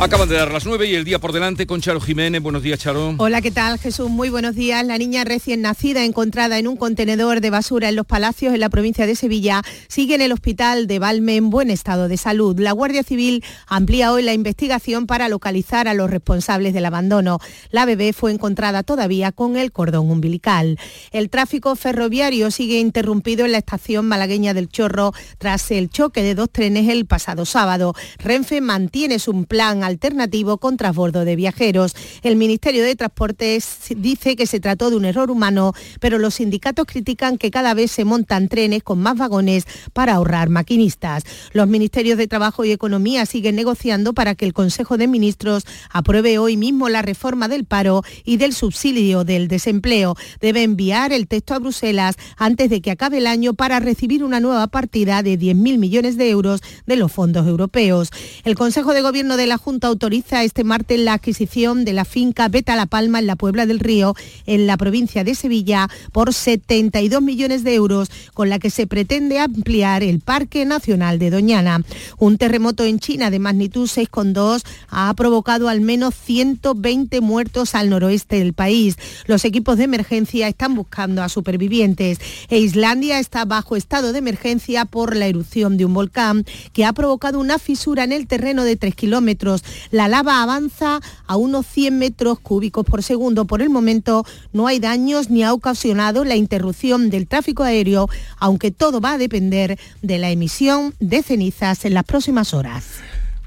Acaban de dar las 9 y el día por delante con Charo Jiménez. Buenos días, Charo. Hola, ¿qué tal, Jesús? Muy buenos días. La niña recién nacida encontrada en un contenedor de basura en Los Palacios, en la provincia de Sevilla, sigue en el hospital de Valme en buen estado de salud. La Guardia Civil amplía hoy la investigación para localizar a los responsables del abandono. La bebé fue encontrada todavía con el cordón umbilical. El tráfico ferroviario sigue interrumpido en la estación malagueña del Chorro tras el choque de dos trenes el pasado sábado. Renfe mantiene su plan alternativo con transbordo de viajeros. El Ministerio de Transportes dice que se trató de un error humano, pero los sindicatos critican que cada vez se montan trenes con más vagones para ahorrar maquinistas. Los ministerios de Trabajo y Economía siguen negociando para que el Consejo de Ministros apruebe hoy mismo la reforma del paro y del subsidio del desempleo. Debe enviar el texto a Bruselas antes de que acabe el año para recibir una nueva partida de 10.000 millones de euros de los fondos europeos. El Consejo de Gobierno de la Junta autoriza este martes la adquisición de la finca Beta La Palma en la Puebla del Río, en la provincia de Sevilla, por 72 millones de euros, con la que se pretende ampliar el Parque Nacional de Doñana. Un terremoto en China de magnitud 6,2 ha provocado al menos 120 muertos al noroeste del país. Los equipos de emergencia están buscando a supervivientes e Islandia está bajo estado de emergencia por la erupción de un volcán que ha provocado una fisura en el terreno de 3 kilómetros. La lava avanza a unos 100 metros cúbicos por segundo. Por el momento no hay daños ni ha ocasionado la interrupción del tráfico aéreo, aunque todo va a depender de la emisión de cenizas en las próximas horas.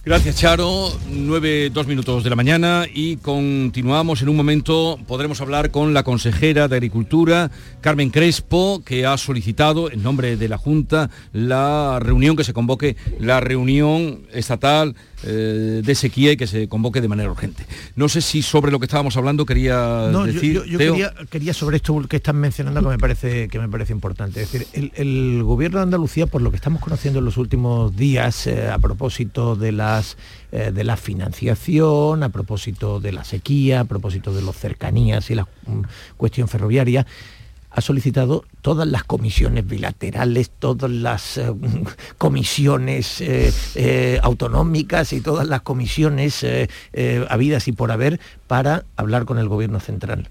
Gracias, Charo. 9, 2 minutos de la mañana y continuamos. En un momento podremos hablar con la consejera de Agricultura, Carmen Crespo, que ha solicitado en nombre de la Junta la reunión que se convoque, la reunión estatal eh, de sequía y que se convoque de manera urgente. No sé si sobre lo que estábamos hablando quería decir. Yo, quería, sobre esto que están mencionando que me parece que me parece importante. Es decir, el, gobierno de Andalucía, por lo que estamos conociendo en los últimos días, eh, a propósito de las eh, de la financiación, a propósito de la sequía, a propósito de las cercanías y la mm, cuestión ferroviaria, ha solicitado todas las comisiones bilaterales, todas las eh, comisiones eh, eh, autonómicas y todas las comisiones habidas y por haber para hablar con el gobierno central.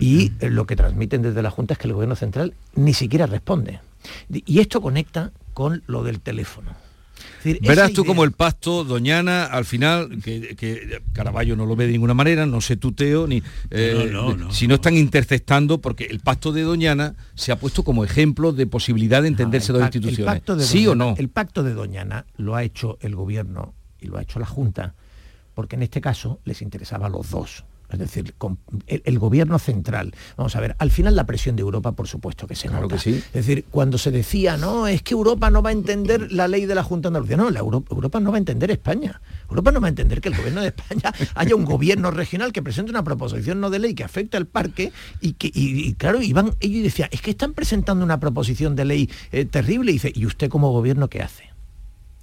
Y lo que transmiten desde la Junta es que el gobierno central ni siquiera responde. Y esto conecta con lo del teléfono. Verás tú como el pacto, Doñana, al final, que, Caraballo no lo ve de ninguna manera, no se tuteo, ni eh, si no están interceptando, porque el pacto de Doñana se ha puesto como ejemplo de posibilidad de entenderse dos instituciones. ¿Sí o no? El pacto de Doñana lo ha hecho el gobierno y lo ha hecho la Junta, porque en este caso les interesaba a los dos es decir, el, gobierno central. Vamos a ver, al final la presión de Europa, por supuesto que se claro Que sí. Es decir, cuando se decía, no, es que Europa no va a entender la ley de la Junta de Andalucía. No, la Europa, no va a entender España. Europa no va a entender que el gobierno de España haya un gobierno regional que presente una proposición no de ley que afecta al parque y que, y, claro, iban, ellos decían, es que están presentando una proposición de ley eh, terrible y dice, ¿y usted como gobierno qué hace?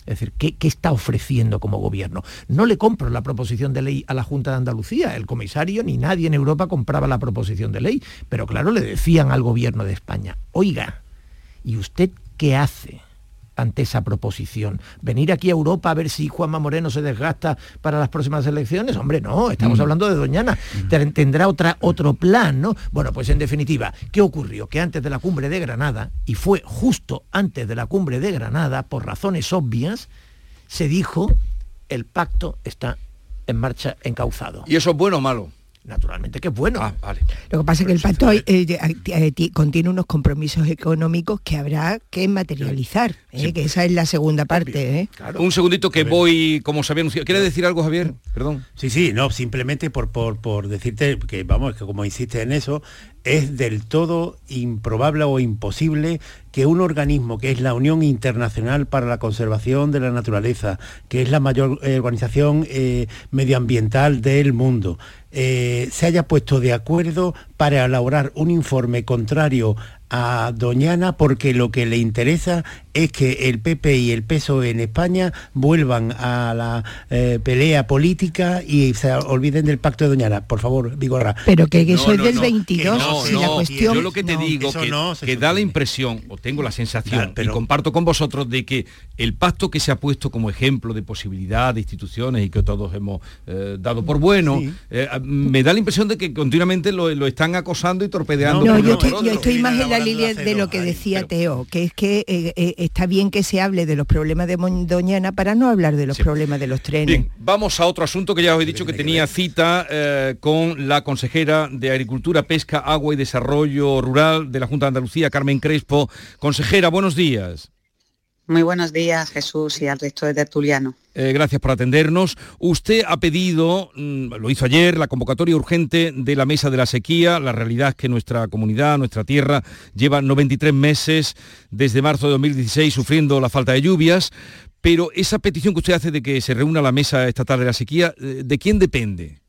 Es decir, ¿qué, está ofreciendo como gobierno? No le compro la proposición de ley a la Junta de Andalucía. El comisario ni nadie en Europa compraba la proposición de ley. Pero claro, le decían al gobierno de España, oiga, ¿y usted qué hace? Ante esa proposición. Venir aquí a Europa a ver si Juanma Moreno se desgasta para las próximas elecciones, hombre, no, estamos mm. hablando de Doñana. Mm. Tendrá otra, otro plan, ¿no? Bueno, pues en definitiva, ¿qué ocurrió? Que antes de la cumbre de Granada, y fue justo antes de la cumbre de Granada, por razones obvias, se dijo, el pacto está en marcha encauzado. ¿Y eso es bueno o malo? Naturalmente que es bueno. Ah, Lo que pasa es que el pacto eh, eh, contiene unos compromisos económicos que habrá que materializar, eh, que esa es la segunda parte. Un segundito que voy, como se había ¿Quiere decir algo, Javier? Perdón. Sí, sí, no, simplemente por, por, por decirte que, vamos, que como insiste en eso, es del todo improbable o imposible que un organismo que es la Unión Internacional para la Conservación de la Naturaleza, que es la mayor organización medioambiental del mundo, eh, se haya puesto de acuerdo para elaborar un informe contrario a Doñana porque lo que le interesa es que el PP y el PSOE en España vuelvan a la eh, pelea política y se olviden del pacto de Doñana. Por favor, Vigorra. Pero que, eso es del 22 no, la cuestión... Yo lo que te digo que, que da la impresión, o tengo la sensación, y comparto con vosotros, de que el pacto que se ha puesto como ejemplo de posibilidad de instituciones y que todos hemos eh, dado por bueno, eh, me da la impresión de que continuamente lo, están acosando y torpedeando. No, yo estoy más en la de lo que decía Teo, que es que eh, eh, está bien que se hable de los problemas de Doñana para no hablar de los problemas de los trenes. Bien, vamos a otro asunto que ya os he dicho que tenía cita eh, con la consejera de Agricultura, Pesca, Agua y Desarrollo Rural de la Junta de Andalucía, Carmen Crespo. Consejera, buenos días. Muy buenos días, Jesús, y al resto de tertuliano. Eh, gracias por atendernos. Usted ha pedido, mm, lo hizo ayer, la convocatoria urgente de la Mesa de la Sequía. La realidad es que nuestra comunidad, nuestra tierra, lleva 93 meses desde marzo de 2016 sufriendo la falta de lluvias. Pero esa petición que usted hace de que se reúna la Mesa Estatal de la Sequía, eh, ¿de quién depende?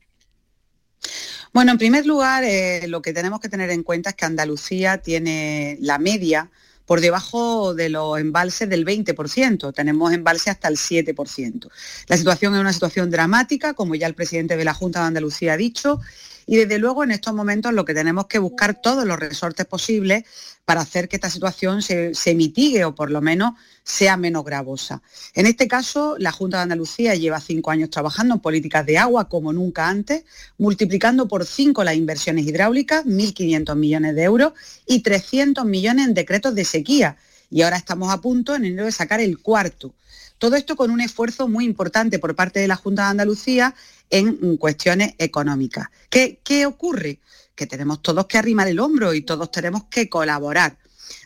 Bueno, en primer lugar, eh, lo que tenemos que tener en cuenta es que Andalucía tiene la media por debajo de los embalses del 20%, tenemos embalses hasta el 7%. La situación es una situación dramática, como ya el presidente de la Junta de Andalucía ha dicho, y desde luego en estos momentos lo que tenemos que buscar todos los resortes posibles para hacer que esta situación se, mitigue o por lo menos sea menos gravosa. En este caso, la Junta de Andalucía lleva cinco años trabajando en políticas de agua como nunca antes, multiplicando por cinco las inversiones hidráulicas, 1.500 millones de euros y 300 millones en decretos de sequía. Y ahora estamos a punto en enero de sacar el cuarto. Todo esto con un esfuerzo muy importante por parte de la Junta de Andalucía en cuestiones económicas. ¿Qué, qué ocurre? Que tenemos todos que arrimar el hombro y todos tenemos que colaborar.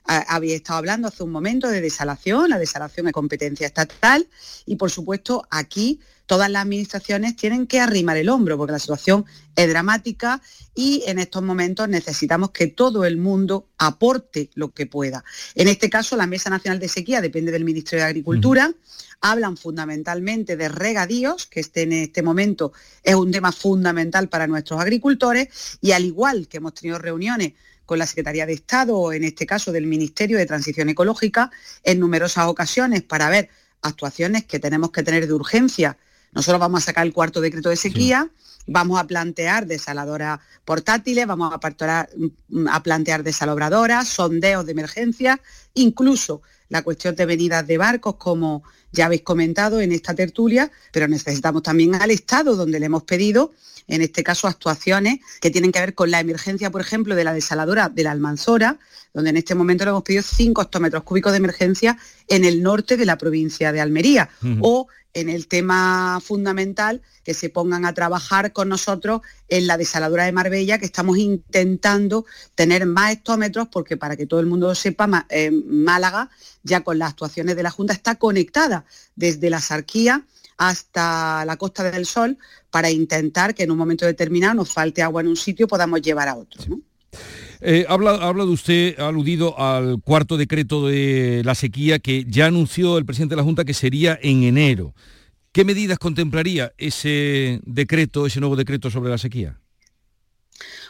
Había estado hablando hace un momento de desalación, la desalación es competencia estatal y por supuesto aquí todas las administraciones tienen que arrimar el hombro porque la situación es dramática y en estos momentos necesitamos que todo el mundo aporte lo que pueda. En este caso, la Mesa Nacional de Sequía depende del Ministerio de Agricultura hablan fundamentalmente de regadíos, que este, en este momento es un tema fundamental para nuestros agricultores, y al igual que hemos tenido reuniones con la Secretaría de Estado, o en este caso del Ministerio de Transición Ecológica, en numerosas ocasiones para ver actuaciones que tenemos que tener de urgencia. Nosotros vamos a sacar el cuarto decreto de sequía, vamos a plantear desaladoras portátiles, vamos a, a plantear desalobradoras, sondeos de emergencia, incluso la cuestión de venidas de barcos, como ya habéis comentado en esta tertulia, pero necesitamos también al Estado, donde le hemos pedido, en este caso, actuaciones que tienen que ver con la emergencia, por ejemplo, de la desaladora de la Almanzora, donde en este momento le hemos pedido 5 hectómetros cúbicos de emergencia en el norte de la provincia de Almería, o en el tema fundamental que se pongan a trabajar con nosotros en la desaladora de Marbella, que estamos intentando tener más hectómetros, porque para que todo el mundo lo sepa, eh, Málaga, ya con las actuaciones de la Junta, está conectada desde la Sarquía hasta la Costa del Sol para intentar que en un momento determinado nos falte agua en un sitio podamos llevar a otro. Eh, habla, habla de usted, ha aludido al cuarto decreto de la sequía que ya anunció el presidente de la Junta que sería en enero. ¿Qué medidas contemplaría ese decreto, ese nuevo decreto sobre la sequía?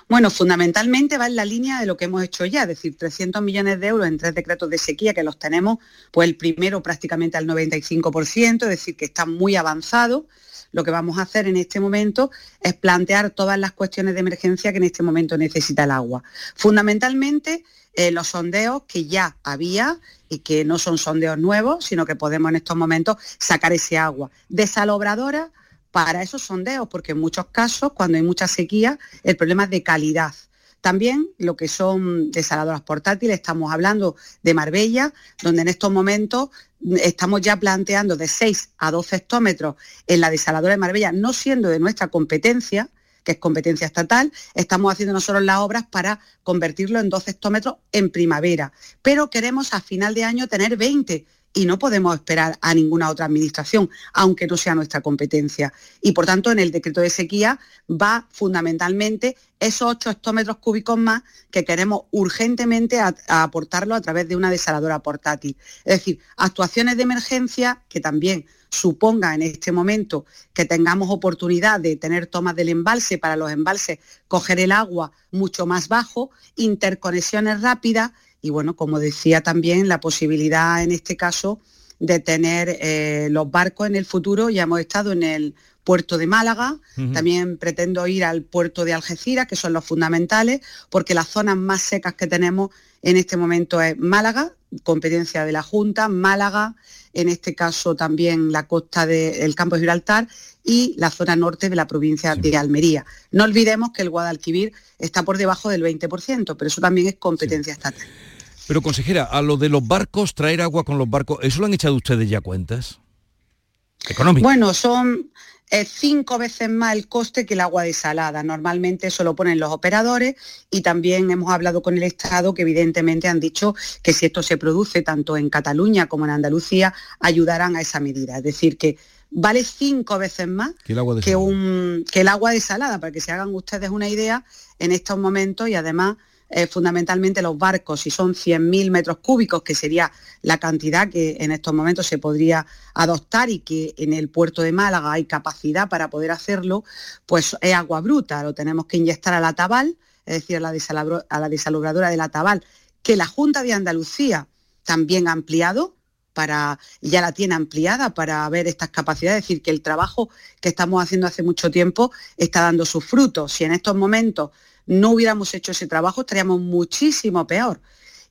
Bueno, fundamentalmente va en la línea de lo que hemos hecho ya, es decir, 300 millones de euros en tres decretos de sequía que los tenemos, pues el primero prácticamente al 95%, es decir, que está muy avanzado lo que vamos a hacer en este momento es plantear todas las cuestiones de emergencia que en este momento necesita el agua. Fundamentalmente, eh, los sondeos que ya había y que no son sondeos nuevos, sino que podemos en estos momentos sacar ese agua. Desalobradora para esos sondeos, porque en muchos casos, cuando hay mucha sequía, el problema es de calidad. También lo que son desaladoras portátiles, estamos hablando de Marbella, donde en estos momentos estamos ya planteando de 6 a 12 hectómetros en la desaladora de Marbella, no siendo de nuestra competencia, que es competencia estatal, estamos haciendo nosotros las obras para convertirlo en 12 hectómetros en primavera. Pero queremos a final de año tener 20 y no podemos esperar a ninguna otra administración, aunque no sea nuestra competencia. Y por tanto, en el decreto de sequía va fundamentalmente esos 8 hectómetros cúbicos más que queremos urgentemente aportarlo a través de una desaladora portátil. Es decir, actuaciones de emergencia que también suponga en este momento que tengamos oportunidad de tener tomas del embalse para los embalses coger el agua mucho más bajo, interconexiones rápidas y bueno, como decía también, la posibilidad en este caso de tener eh, los barcos en el futuro. Ya hemos estado en el puerto de Málaga, también pretendo ir al puerto de Algeciras, que son los fundamentales, porque las zonas más secas que tenemos en este momento es Málaga, competencia de la Junta, Málaga, en este caso también la costa del campo de Gibraltar y la zona norte de la provincia de Almería. No olvidemos que el Guadalquivir está por debajo del 20%, pero eso también es competencia estatal. Pero consejera, a lo de los barcos, traer agua con los barcos, ¿eso lo han echado ustedes ya cuentas? Económico. Bueno, son cinco veces más el coste que el agua desalada. Normalmente eso lo ponen los operadores y también hemos hablado con el Estado que evidentemente han dicho que si esto se produce tanto en Cataluña como en Andalucía, ayudarán a esa medida. Es decir, que vale cinco veces más que el agua desalada, que un, que el agua desalada para que se hagan ustedes una idea en estos momentos y además eh, fundamentalmente los barcos, si son 100.000 metros cúbicos, que sería la cantidad que en estos momentos se podría adoptar y que en el puerto de Málaga hay capacidad para poder hacerlo, pues es agua bruta, lo tenemos que inyectar a la Tabal, es decir, a la, a la desalubradora de la Tabal, que la Junta de Andalucía también ha ampliado, para, ya la tiene ampliada para ver estas capacidades, es decir, que el trabajo que estamos haciendo hace mucho tiempo está dando sus frutos. Si en estos momentos no hubiéramos hecho ese trabajo, estaríamos muchísimo peor.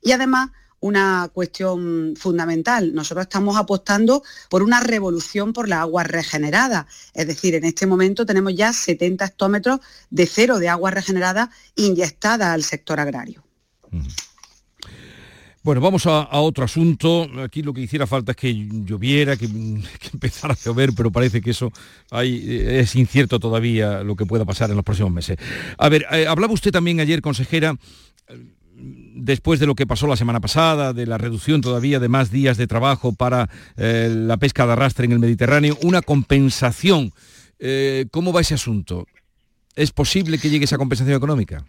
Y además, una cuestión fundamental. Nosotros estamos apostando por una revolución por la agua regenerada. Es decir, en este momento tenemos ya 70 hectómetros de cero de agua regenerada inyectada al sector agrario. Bueno, vamos a, otro asunto. Aquí lo que hiciera falta es que lloviera, que, empezara a llover, pero parece que eso eh, es incierto todavía lo que pueda pasar en los próximos meses. A ver, eh, hablaba usted también ayer, consejera, después de lo que pasó la semana pasada, de la reducción todavía de más días de trabajo para eh, la pesca de arrastre en el Mediterráneo, una compensación. ¿Cómo va ese asunto? ¿Es posible que llegue esa compensación económica?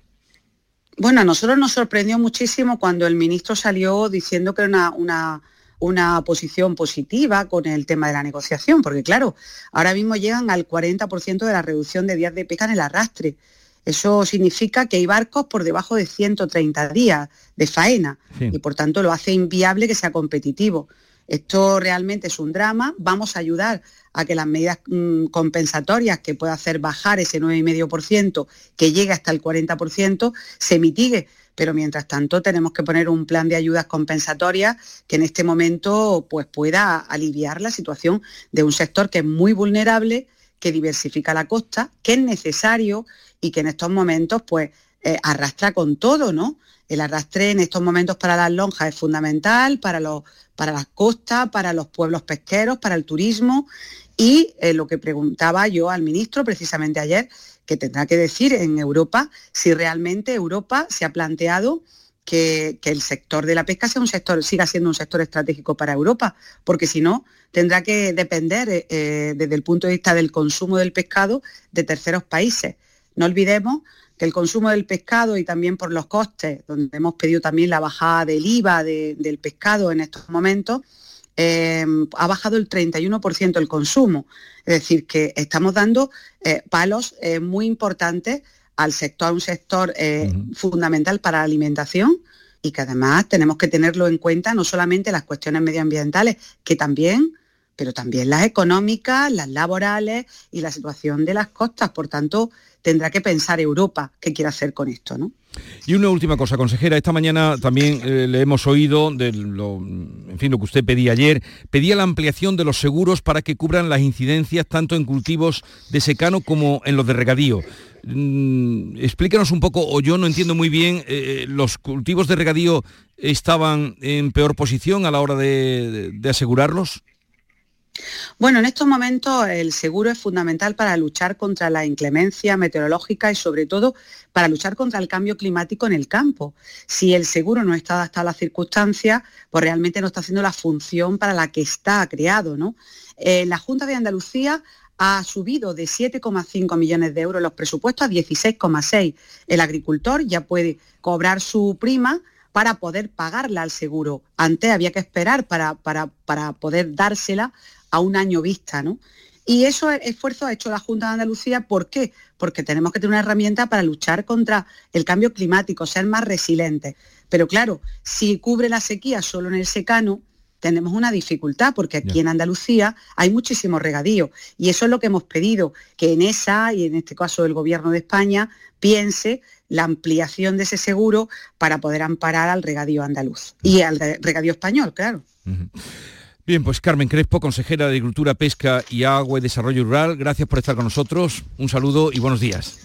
Bueno, a nosotros nos sorprendió muchísimo cuando el ministro salió diciendo que era una, una, posición positiva con el tema de la negociación, porque claro, ahora mismo llegan al 40% de la reducción de días de pesca en el arrastre. Eso significa que hay barcos por debajo de 130 días de faena y por tanto lo hace inviable que sea competitivo. Esto realmente es un drama. Vamos a ayudar a que las medidas mm, compensatorias que pueda hacer bajar ese 9,5%, que llegue hasta el 40%, se mitigue. Pero mientras tanto tenemos que poner un plan de ayudas compensatorias que en este momento pues, pueda aliviar la situación de un sector que es muy vulnerable, que diversifica la costa, que es necesario y que en estos momentos pues, eh, arrastra con todo, ¿no? El arrastre en estos momentos para las lonjas es fundamental, para, los, para las costas, para los pueblos pesqueros, para el turismo. Y eh, lo que preguntaba yo al ministro precisamente ayer, que tendrá que decir en Europa si realmente Europa se ha planteado que, el sector de la pesca sea un sector, siga siendo un sector estratégico para Europa, porque si no, tendrá que depender eh, eh, desde el punto de vista del consumo del pescado de terceros países. No olvidemos que el consumo del pescado y también por los costes, donde hemos pedido también la bajada del IVA del pescado en estos momentos, em, ha bajado el 31% el consumo. Es decir, que estamos dando eh, palos eh, muy importantes al sector, a un sector eh, fundamental para la alimentación y que además tenemos que tenerlo en cuenta no solamente las cuestiones medioambientales, que también, pero también las económicas, las laborales y la situación de las costas. Por tanto, tendrá que pensar Europa qué quiere hacer con esto. ¿no? Y una última cosa, consejera, esta mañana también eh, le hemos oído de lo, en fin, lo que usted pedía ayer, pedía la ampliación de los seguros para que cubran las incidencias tanto en cultivos de secano como en los de regadío. Mm, explíquenos un poco, o yo no entiendo muy bien, eh, ¿los cultivos de regadío estaban en peor posición a la hora de asegurarlos? Bueno, en estos momentos el seguro es fundamental para luchar contra la inclemencia meteorológica y sobre todo para luchar contra el cambio climático en el campo. Si el seguro no está adaptado a las circunstancias, pues realmente no está haciendo la función para la que está creado. ¿no? Eh, la Junta de Andalucía ha subido de 7,5 millones de euros los presupuestos a 16,6. El agricultor ya puede cobrar su prima para poder pagarla al seguro. Antes había que esperar para, para, para poder dársela a un año vista, ¿no? Y eso esfuerzo ha hecho la Junta de Andalucía. ¿Por qué? Porque tenemos que tener una herramienta para luchar contra el cambio climático, ser más resilientes. Pero claro, si cubre la sequía solo en el secano, tenemos una dificultad porque aquí en Andalucía hay muchísimo regadío y eso es lo que hemos pedido, que en esa y en este caso el Gobierno de España piense la ampliación de ese seguro para poder amparar al regadío andaluz y al regadío español, claro. Bien, pues Carmen Crespo, consejera de Agricultura, Pesca y Agua y Desarrollo Rural, gracias por estar con nosotros. Un saludo y buenos días.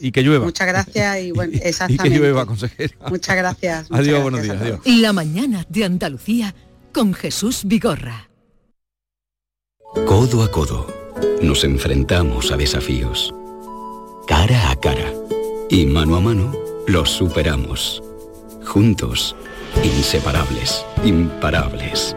Y que llueva. Muchas gracias y bueno, exactamente. y que llueva, consejera. Muchas gracias. adiós, buenos días. Adiós. La mañana de Andalucía con Jesús Vigorra. Codo a codo. Nos enfrentamos a desafíos. Cara a cara. Y mano a mano los superamos. Juntos, inseparables, imparables.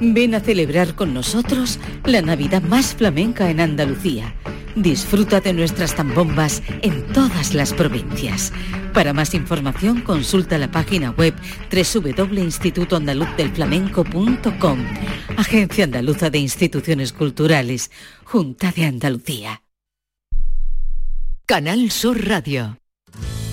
Ven a celebrar con nosotros la Navidad más flamenca en Andalucía Disfruta de nuestras tambombas en todas las provincias. Para más información consulta la página web www.institutoandaluzdelflamenco.com. Agencia Andaluza de Instituciones Culturales, Junta de Andalucía. Canal Sur Radio.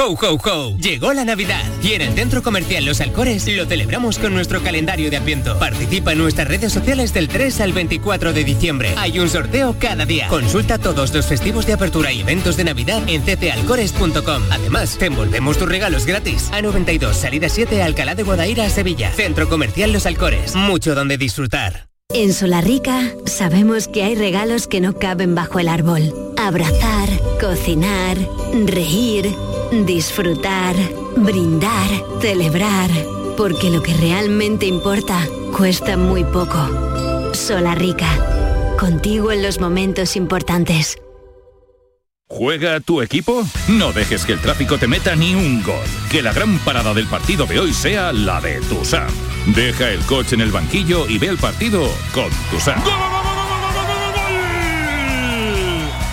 ¡Ho, ho, ho! Llegó la Navidad y en el Centro Comercial Los Alcores lo celebramos con nuestro calendario de Adviento. Participa en nuestras redes sociales del 3 al 24 de diciembre. Hay un sorteo cada día. Consulta todos los festivos de apertura y eventos de Navidad en ccalcores.com. Además, te envolvemos tus regalos gratis. A92, salida 7, Alcalá de Guadaira, Sevilla. Centro Comercial Los Alcores. Mucho donde disfrutar. En Solarrica sabemos que hay regalos que no caben bajo el árbol. Abrazar, cocinar, reír disfrutar, brindar, celebrar, porque lo que realmente importa cuesta muy poco. Sola Rica, contigo en los momentos importantes. ¿Juega tu equipo? No dejes que el tráfico te meta ni un gol. Que la gran parada del partido de hoy sea la de Tusam. Deja el coche en el banquillo y ve el partido con Tusam.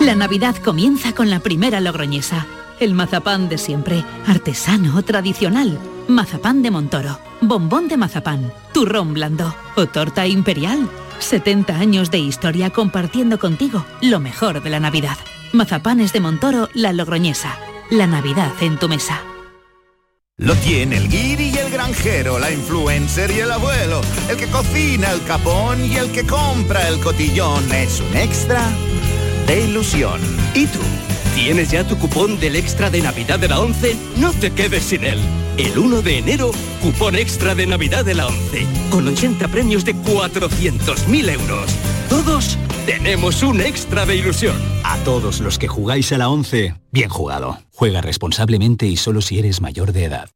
La Navidad comienza con la primera logroñesa. El mazapán de siempre, artesano, tradicional. Mazapán de Montoro, bombón de mazapán, turrón blando o torta imperial. 70 años de historia compartiendo contigo lo mejor de la Navidad. Mazapanes de Montoro, la logroñesa. La Navidad en tu mesa. Lo tiene el guiri y el granjero, la influencer y el abuelo, el que cocina el capón y el que compra el cotillón. Es un extra de ilusión. ¿Y tú? ¿Tienes ya tu cupón del extra de Navidad de la 11? No te quedes sin él. El 1 de enero, cupón extra de Navidad de la 11, con 80 premios de 400.000 euros. todos tenemos un extra de ilusión. A todos los que jugáis a la 11, bien jugado. Juega responsablemente y solo si eres mayor de edad.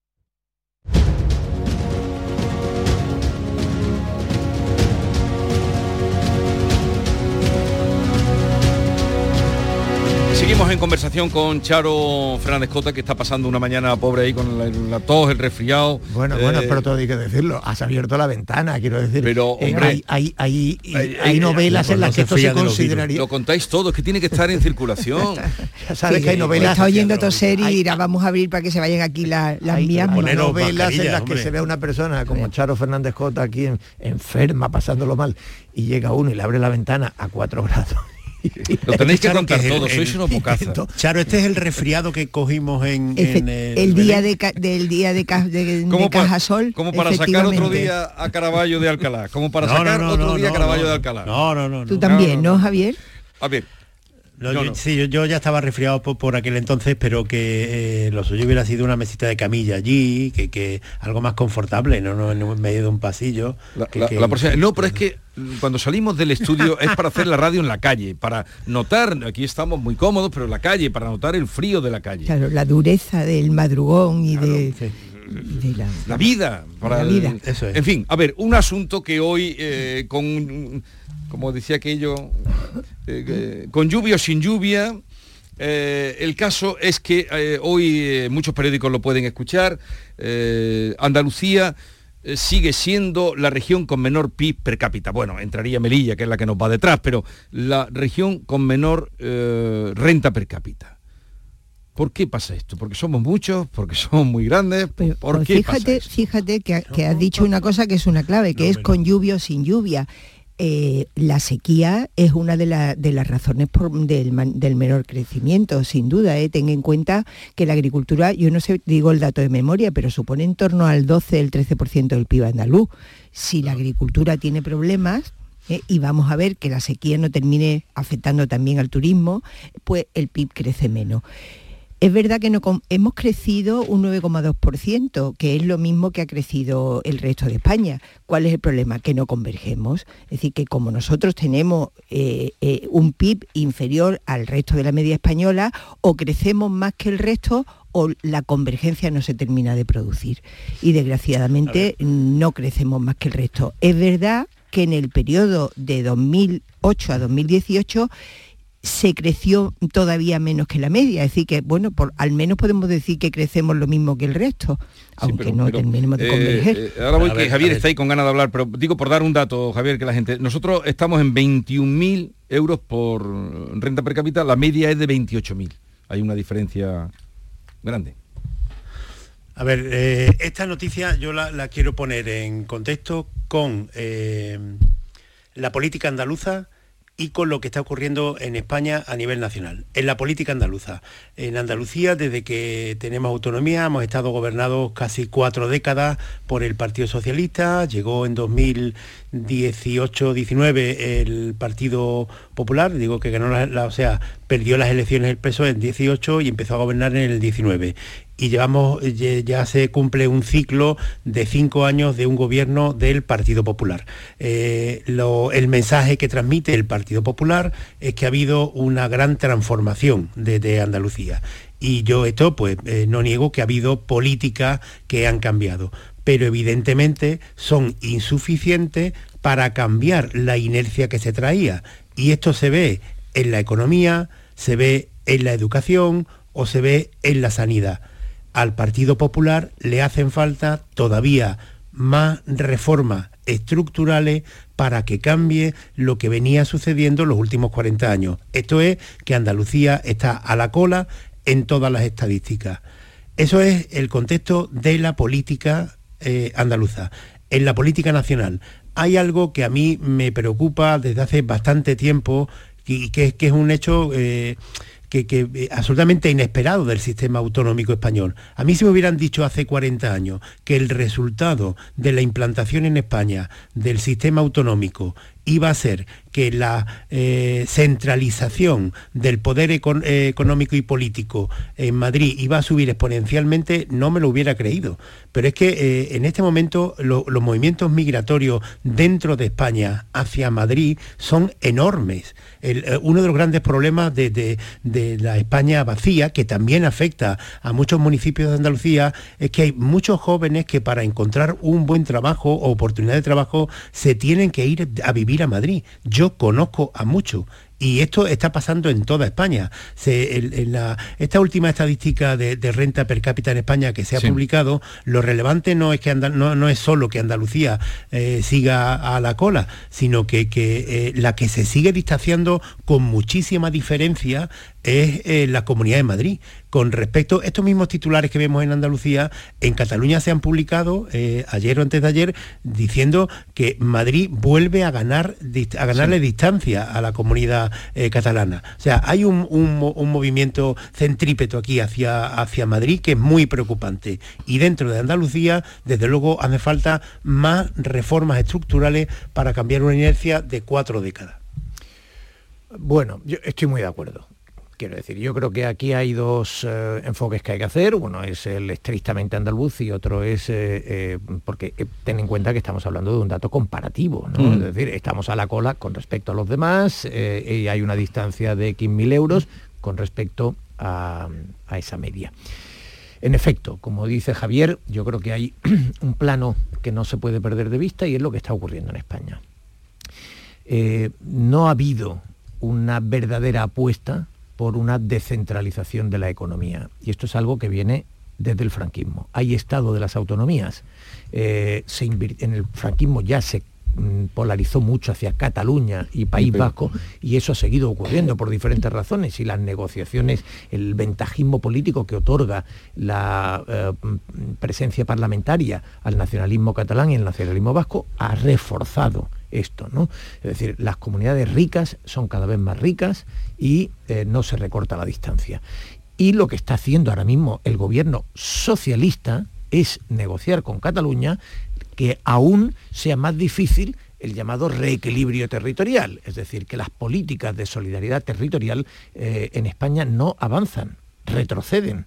Seguimos en conversación con Charo Fernández Cota, que está pasando una mañana pobre ahí con la, la tos, el resfriado. Bueno, bueno, pero todo hay que decirlo. Has abierto la ventana, quiero decir. Pero, Eh, hombre, hay, hay, hay, hay- hay novelas en las que esto se consideraría. Lo contáis todo, es que tiene que estar en circulación. Ya sabes que hay novelas. Está oyendo toser y dirá, vamos a abrir para que se vayan aquí la- las Hay, mías. hay novelas en las que se ve a una persona como Charo Fernández Cota aquí en- enferma, pasándolo mal, y llega uno y le abre la ventana a cuatro grados. Lo tenéis que contar todo, el- sois unos bocazas. Charo, este es el resfriado que cogimos en, Efe- en el, el día de, ca- del día de, ca- de, de Cajasol. Como para sacar otro día a Caraballo de Alcalá. Como para No, sacar no, otro no, día a Caraballo no. de Alcalá. No, no, no. Tú no. también, ¿no, Javier? A ver. Yo- no. Sí, yo, yo ya estaba resfriado por, por aquel entonces, pero que eh, lo suyo hubiera sido una mesita de camilla allí, que, que algo más confortable, no, no en medio de un pasillo. La- que- la- que- la próxima- no, pero es que cuando salimos del estudio es para hacer la radio en la calle, para notar, aquí estamos muy cómodos, pero en la calle, para notar el frío de la calle. Claro, la dureza del madrugón y de, la... La vida, para La el- vida. Eso es. En fin, a ver, un asunto que hoy, eh, con, como decía aquello, eh, con lluvia o sin lluvia, eh, el caso es que eh, hoy eh, muchos periódicos lo pueden escuchar, eh, Andalucía sigue siendo la región con menor PIB per cápita. Bueno, entraría Melilla, que es la que nos va detrás, pero la región con menor eh, renta per cápita. ¿Por qué pasa esto? ¿Porque somos muchos? ¿Porque somos muy grandes? ¿Por Pues qué pasa fíjate, fíjate que, que has dicho una cosa que es una clave, que es con lluvia o sin lluvia. Eh, la sequía es una de, la- de las razones por- del, man- del menor crecimiento, sin duda. ¿eh? Ten en cuenta que la agricultura, yo no sé, digo el dato de memoria, pero supone en torno al 12, el 13% del PIB andaluz. Si la agricultura tiene problemas, ¿eh? y vamos a ver que la sequía no termine afectando también al turismo, pues el PIB crece menos. Es verdad que no hemos crecido un 9,2%, que es lo mismo que ha crecido el resto de España. ¿Cuál es el problema? Que no convergemos. Es decir, que como nosotros tenemos eh, eh, un PIB inferior al resto de la media española, o crecemos más que el resto o la convergencia no se termina de producir. Y desgraciadamente no crecemos más que el resto. Es verdad que en el periodo de 2008 a 2018 se creció todavía menos que la media, es decir que bueno, por, al menos podemos decir que crecemos lo mismo que el resto, aunque no pero, terminemos de eh, converger. eh, ahora voy A que ver, Javier está ahí con ganas de hablar, pero digo por dar un dato, Javier, que la gente. Nosotros estamos en 21.000 euros por renta per cápita, la media es de 28.000. Hay una diferencia grande. A ver, eh, esta noticia yo la, la quiero poner en contexto con eh, la política andaluza y con lo que está ocurriendo en España a nivel nacional. En la política andaluza. En Andalucía, desde que tenemos autonomía, hemos estado gobernados casi cuatro décadas por el Partido Socialista. Llegó en 2018-19 el Partido Popular, digo que ganó la, o sea, perdió las elecciones el PSOE en 18 y empezó a gobernar en el 19 y llevamos ya, se cumple un ciclo de cinco años de un gobierno del Partido Popular. Eh, el mensaje que transmite el Partido Popular es que ha habido una gran transformación desde Andalucía. Y yo esto, pues, eh, no niego que ha habido políticas que han cambiado, pero evidentemente son insuficientes para cambiar la inercia que se traía. Y esto se ve en la economía, se ve en la educación o se ve en la sanidad al Partido Popular le hacen falta todavía más reformas estructurales para que cambie lo que venía sucediendo en los últimos 40 años. Esto es que Andalucía está a la cola en todas las estadísticas. Eso es el contexto de la política eh, andaluza. En la política nacional hay algo que a mí me preocupa desde hace bastante tiempo y que, que es un hecho... eh, que, eh, absolutamente inesperado del sistema autonómico español. A mí si me hubieran dicho hace 40 años que el resultado de la implantación en España del sistema autonómico iba a ser que la eh, centralización del poder eh, económico y político en Madrid iba a subir exponencialmente, no me lo hubiera creído. Pero es que eh, en este momento los movimientos migratorios dentro de España hacia Madrid son enormes. uno de los grandes problemas de, la España vacía, que también afecta a muchos municipios de Andalucía, es que hay muchos jóvenes que para encontrar un buen trabajo o oportunidad de trabajo se tienen que ir a vivir a Madrid. Yo conozco a muchos y esto está pasando en toda España. esta última estadística de, renta per cápita en España que se ha publicado, lo relevante no es, que no, es solo que Andalucía eh, siga a la cola, sino que, eh, la que se sigue distanciando con muchísima diferencia es eh, la Comunidad de Madrid. Con respecto a estos mismos titulares que vemos en Andalucía, en Cataluña se han publicado eh, ayer o antes de ayer diciendo que Madrid vuelve a ganar a ganarle distancia a la comunidad eh, catalana. O sea, hay un, movimiento centrípeto aquí hacia, hacia Madrid que es muy preocupante. Y dentro de Andalucía, desde luego, hace falta más reformas estructurales para cambiar una inercia de cuatro décadas. Bueno, yo estoy muy de acuerdo. Quiero decir, yo creo que aquí hay dos eh, enfoques que hay que hacer. Uno es el estrictamente andaluz y otro es, eh, eh, porque ten en cuenta que estamos hablando de un dato comparativo, ¿no? Mm. Es decir, estamos a la cola con respecto a los demás y hay una distancia de 15.000 euros con respecto a, a esa media. En efecto, como dice Javier, yo creo que hay un plano que no se puede perder de vista y es lo que está ocurriendo en España. no ha habido una verdadera apuesta por una descentralización de la economía. Y esto es algo que viene desde el franquismo. Hay Estado de las autonomías. Eh, en el franquismo ya se mm, polarizó mucho hacia Cataluña y País Vasco y eso ha seguido ocurriendo por diferentes razones y las negociaciones, el ventajismo político que otorga la eh, presencia parlamentaria al nacionalismo catalán y el nacionalismo vasco ha reforzado esto, ¿no? Es decir, las comunidades ricas son cada vez más ricas y eh, no se recorta la distancia. Y lo que está haciendo ahora mismo el gobierno socialista es negociar con Cataluña que aún sea más difícil el llamado reequilibrio territorial, es decir, que las políticas de solidaridad territorial eh, en España no avanzan, retroceden.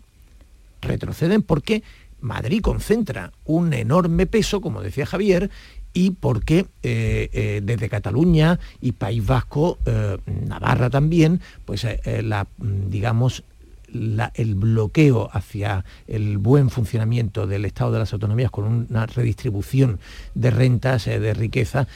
Retroceden porque Madrid concentra un enorme peso, como decía Javier, y porque eh, eh, desde Cataluña y País Vasco, eh, Navarra también, pues la, mm, digamos, el bloqueo hacia el buen funcionamiento del Estado de las Autonomías con una redistribución de rentas, de riqueza,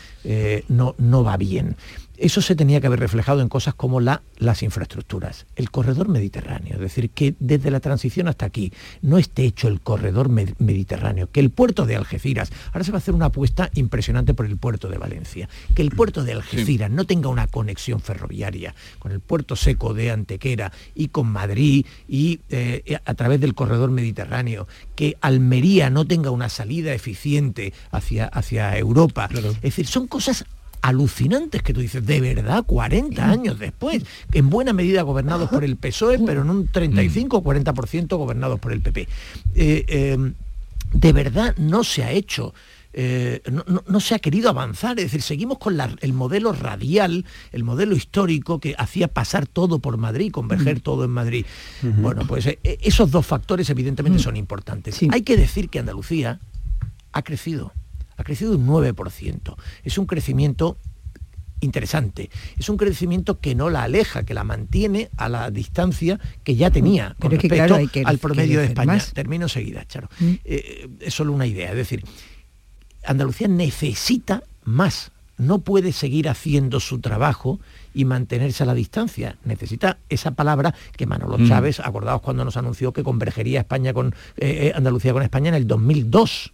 no, no va bien. Eso se tenía que haber reflejado en cosas como la, las infraestructuras, el corredor mediterráneo, es decir, que desde la transición hasta aquí no esté hecho el corredor mediterráneo, que el puerto de Algeciras, ahora se va a hacer una apuesta impresionante por el puerto de Valencia, que el puerto de Algeciras no tenga una conexión ferroviaria con el puerto seco de Antequera y con Madrid y eh, a través del corredor mediterráneo, que Almería no tenga una salida eficiente hacia, hacia Europa. Es decir, son cosas alucinantes que tú dices, de verdad, 40 años después, en buena medida gobernados por el PSOE, pero en un 35 o 40% gobernados por el PP. Eh, eh, de verdad no se ha hecho. Eh, no, se ha querido avanzar, es decir, seguimos con el modelo radial, el modelo histórico que hacía pasar todo por Madrid, converger todo en Madrid. Bueno, pues esos dos factores evidentemente son importantes. Hay que decir que Andalucía ha crecido ha crecido un 9%. Es un crecimiento interesante. Es un crecimiento que no la aleja, que la mantiene a la distancia que ya tenía con respecto al promedio de España. Termino seguida, Charo. Mm. Eh, es solo una idea. Es decir, Andalucía necesita más. No puede seguir haciendo su trabajo y mantenerse a la distancia. Necesita esa palabra que Manolo mm. Chávez, acordados cuando nos anunció que convergería España con eh, eh, Andalucía con España en el 2002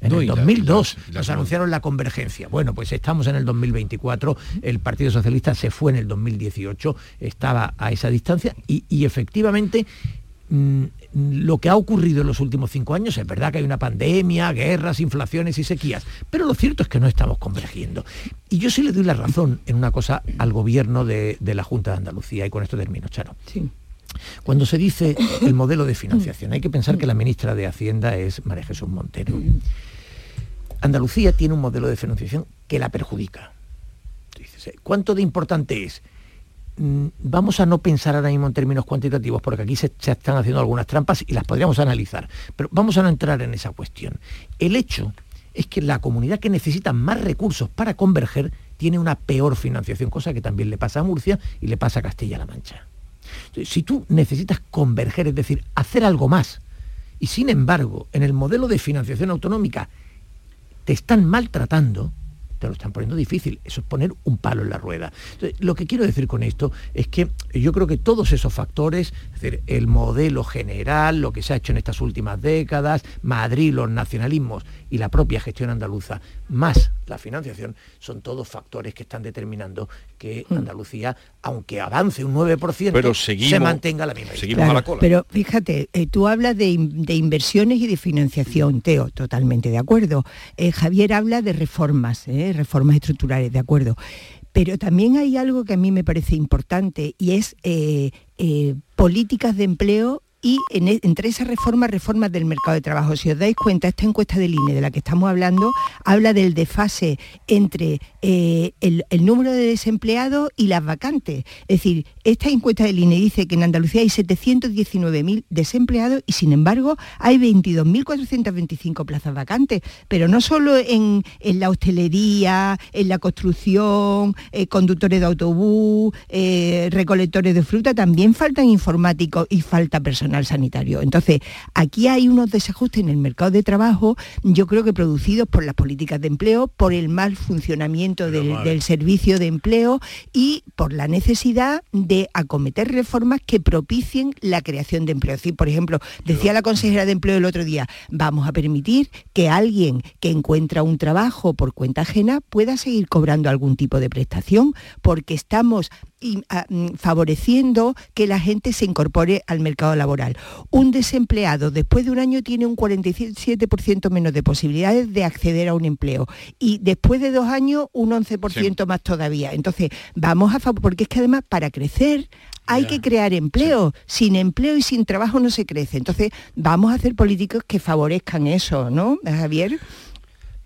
en el 2002 nos anunciaron la convergencia. Bueno, pues estamos en el 2024, el Partido Socialista se fue en el 2018, estaba a esa distancia y, efectivamente mm, lo que ha ocurrido en los últimos cinco años es verdad que hay una pandemia, guerras, inflaciones y sequías, pero lo cierto es que no estamos convergiendo. Y yo sí le doy la razón en una cosa al gobierno de, la Junta de Andalucía, y con esto termino, Charo. Cuando se dice el modelo de financiación, hay que pensar que la ministra de Hacienda es María Jesús Montero. Andalucía tiene un modelo de financiación que la perjudica. ¿Cuánto de importante es? Mm, vamos a no pensar ahora mismo en términos cuantitativos, porque aquí se, se, están haciendo algunas trampas y las podríamos analizar, pero vamos a no entrar en esa cuestión. El hecho es que la comunidad que necesita más recursos para converger tiene una peor financiación, cosa que también le pasa a Murcia y le pasa a Castilla-La Mancha. Si tú necesitas converger, es decir, hacer algo más, y sin embargo, en el modelo de financiación autonómica te están maltratando, te lo están poniendo difícil. Eso es poner un palo en la rueda. Entonces, lo que quiero decir con esto es que yo creo que todos esos factores, es decir, el modelo general, lo que se ha hecho en estas últimas décadas, Madrid, los nacionalismos y la propia gestión andaluza, más la financiación, son todos factores que están determinando que hmm. Andalucía, aunque avance un 9%, pero se mantenga la misma. Seguimos a la cola. Pero fíjate, eh, tú hablas de, inversiones y de financiación, Teo, totalmente de acuerdo. Eh, Javier habla de reformas, eh, reformas estructurales, de acuerdo. Pero también hay algo que a mí me parece importante y es políticas de empleo y e, entre esas reformas, reformas del mercado de trabajo. Si os dais cuenta, esta encuesta del INE de la que estamos hablando habla del desfase entre eh, el, número de desempleados y las vacantes. Es decir, esta encuesta del INE dice que en Andalucía hay 719.000 desempleados y sin embargo hay 22.425 plazas vacantes, pero no solo en, la hostelería, en la construcción, eh, conductores de autobús, eh, recolectores de fruta, también faltan informáticos y falta personal sanitario. Entonces, aquí hay unos desajustes en el mercado de trabajo, yo creo que producidos por las políticas de empleo, por el mal funcionamiento del, servicio de empleo y por la necesidad de acometer reformas que propicien la creación de empleo. por ejemplo, decía la consejera de empleo el otro día, vamos a permitir que alguien que encuentra un trabajo por cuenta ajena pueda seguir cobrando algún tipo de prestación, porque estamos Ah, mm, favoreciendo que la gente se incorpore al mercado laboral. Un desempleado después de un año tiene un 47% menos de posibilidades de acceder a un empleo y después de dos años un 11% más todavía. Entonces, vamos a porque es que además para crecer hay que crear empleo. Sin empleo y sin trabajo no se crece. Entonces, vamos a hacer políticos que favorezcan eso, ¿no, Javier?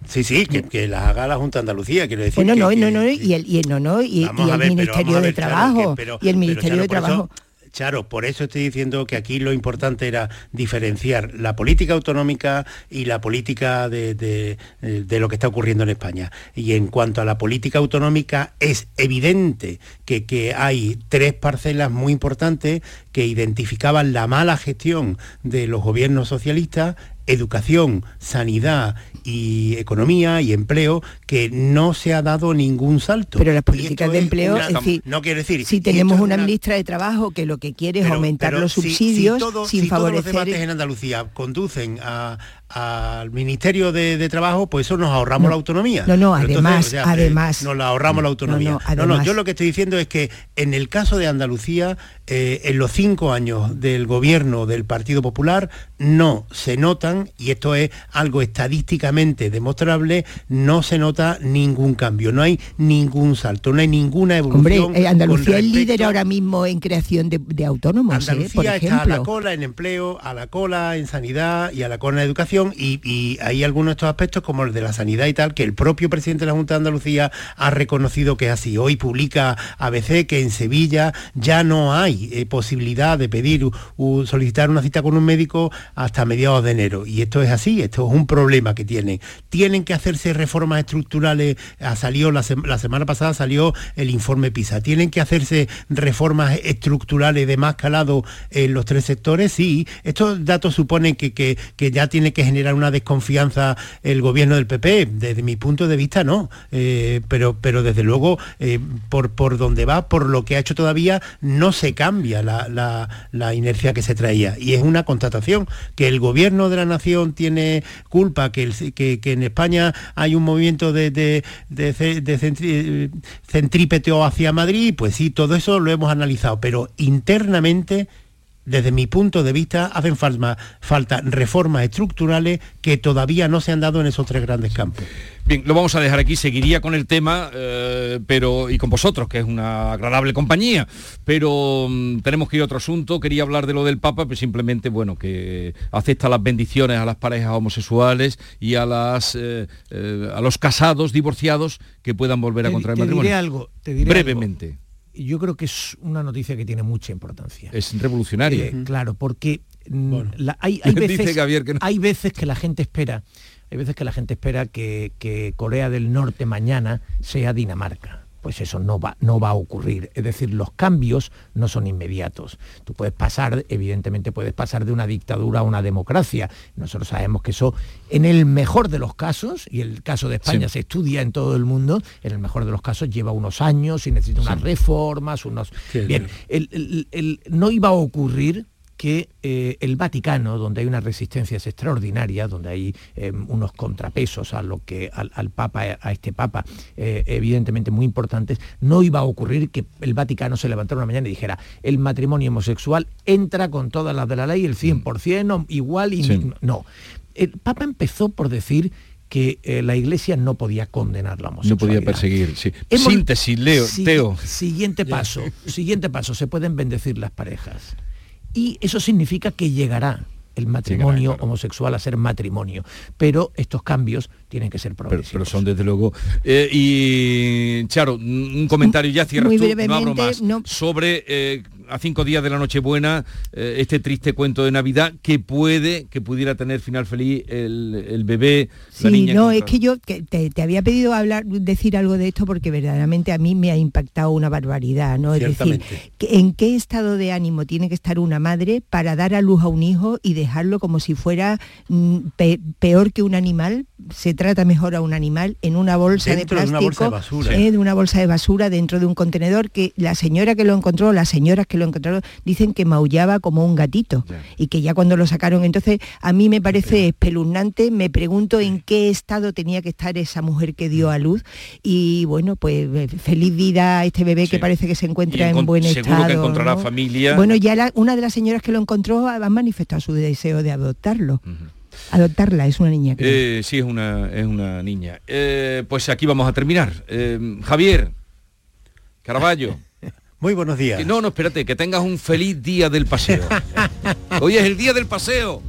Sí, sí, que, las haga la Junta de Andalucía, quiero decir. no, no, no, y el, y no, no, y, el Ministerio de Trabajo. y el Ministerio de Trabajo. Charo, por eso estoy diciendo que aquí lo importante era diferenciar la política autonómica y la política de, lo que está ocurriendo en España. Y en cuanto a la política autonómica, es evidente que, que hay tres parcelas muy importantes que identificaban la mala gestión de los gobiernos socialistas educación, sanidad y economía y empleo que no se ha dado ningún salto. Pero las políticas de empleo, es decir, no quiere decir, si tenemos una, ministra de Trabajo que lo que quiere es aumentar los subsidios sin favorecer... Todos los debates en Andalucía conducen a, al Ministerio de, Trabajo, pues eso nos ahorramos la autonomía. No, no, además, además. Nos la ahorramos la autonomía. No no, yo lo que estoy diciendo es que en el caso de Andalucía, eh, en los cinco años del gobierno del Partido Popular, no se notan, y esto es algo estadísticamente demostrable, no se nota ningún cambio, no hay ningún salto, no hay ninguna evolución. Hombre, eh, Andalucía es líder ahora mismo en creación de, autónomos. ¿eh? Andalucía está a la cola en empleo, a la cola en sanidad y a la cola en educación y, hay algunos de estos aspectos como el de la sanidad y tal, que el propio presidente de la Junta de Andalucía ha reconocido que es así. Hoy publica ABC que en Sevilla ya no hay eh, posibilidad de pedir o solicitar una cita con un médico hasta mediados de enero. Y esto es así, esto es un problema que tienen. Tienen que hacerse reformas estructurales, ha salido la, semana pasada salió el informe PISA. Tienen que hacerse reformas estructurales de más calado en los tres sectores, sí. Estos datos suponen que, que, que ya tiene que generar una desconfianza el gobierno del PP. Desde mi punto de vista, no. Eh, pero, pero desde luego, eh, por, por donde va, por lo que ha hecho todavía, no se cambia la, inercia que se traía. Y es una constatación que el gobierno de la nación tiene culpa, que, que, en España hay un movimiento de, de, de, centrípeteo hacia Madrid, pues sí, todo eso lo hemos analizado, pero internamente desde mi punto de vista, hacen falta, falta reformas estructurales que todavía no se han dado en esos tres grandes campos. Bien, lo vamos a dejar aquí, seguiría con el tema, eh, pero y con vosotros, que es una agradable compañía, pero mm, tenemos que ir a otro asunto. Quería hablar de lo del Papa, pues simplemente, bueno, que acepta las bendiciones a las parejas homosexuales y a las eh, eh, a los casados, divorciados, que puedan volver a contraer te matrimonio. Diré algo, te diré Brevemente. algo. Yo creo que es una noticia que tiene mucha importancia. Es revolucionaria. Eh, claro, porque mm, la- hay, hay Dice veces, Javier que no. hay veces que la gente espera, hay veces que la gente espera que, que Corea del Norte mañana sea Dinamarca. Pues eso no va, no va a ocurrir. Es decir, los cambios no son inmediatos. Tú puedes pasar, evidentemente puedes pasar de una dictadura a una democracia. Nosotros sabemos que eso, en el mejor de los casos, y el caso de España Sí. se estudia en todo el mundo, en el mejor de los casos lleva unos años y necesita unas reformas, unos... Sí, Bien, el- el- el- no iba a ocurrir que eh, el Vaticano, donde hay unas resistencias extraordinarias, donde hay eh, unos contrapesos a lo que al, al Papa, a este Papa, eh, evidentemente muy importantes, no iba a ocurrir que el Vaticano se levantara una mañana y dijera el matrimonio homosexual entra con todas las de la ley, el 100%, o igual y Sí. no. El Papa empezó por decir que eh, la Iglesia no podía condenar la No homosexualidad. podía perseguir, sí. Hemos- Síntesis, Leo, Si- Teo. Siguiente paso, siguiente paso, se pueden bendecir las parejas. Y eso significa que llegará el matrimonio homosexual a ser matrimonio. Pero estos cambios tienen que ser Pero, progresivos. pero son desde luego. Eh, y Charo, un comentario ya tú, no abro más, no. sobre eh, a cinco días de la Nochebuena, eh, este triste cuento de Navidad que puede, que pudiera tener final feliz el, el bebé, la Sí, niña. no, contra- es que yo que te, te había pedido hablar, decir algo de esto porque verdaderamente a mí me ha impactado una barbaridad, ¿no? Es decir, en qué estado de ánimo tiene que estar una madre para dar a luz a un hijo y dejarlo como si fuera mm, pe- peor que un animal, se trata mejor a un animal en una bolsa Dentro de de una plástico, bolsa de basura. eh, de una bolsa de basura dentro de un contenedor que la señora que lo encontró, las señoras que lo encontraron, dicen que maullaba como un gatito y que ya cuando lo sacaron, entonces a mí me parece espeluznante, me pregunto en qué estado tenía que estar esa mujer que dio a luz y bueno, pues eh, feliz vida a este bebé que parece que se encuentra en buen seguro estado. que encontrará ¿no? familia. Bueno, ya la- una de las señoras que lo encontró ha manifestado su deseo de adoptarlo. Adoptarla, es una niña. Eh, sí, es una, es una niña. Eh, pues aquí vamos a terminar. Eh, Javier, Caraballo. Muy buenos días. Que no, no, espérate, que tengas un feliz día del paseo. Hoy es el día del paseo.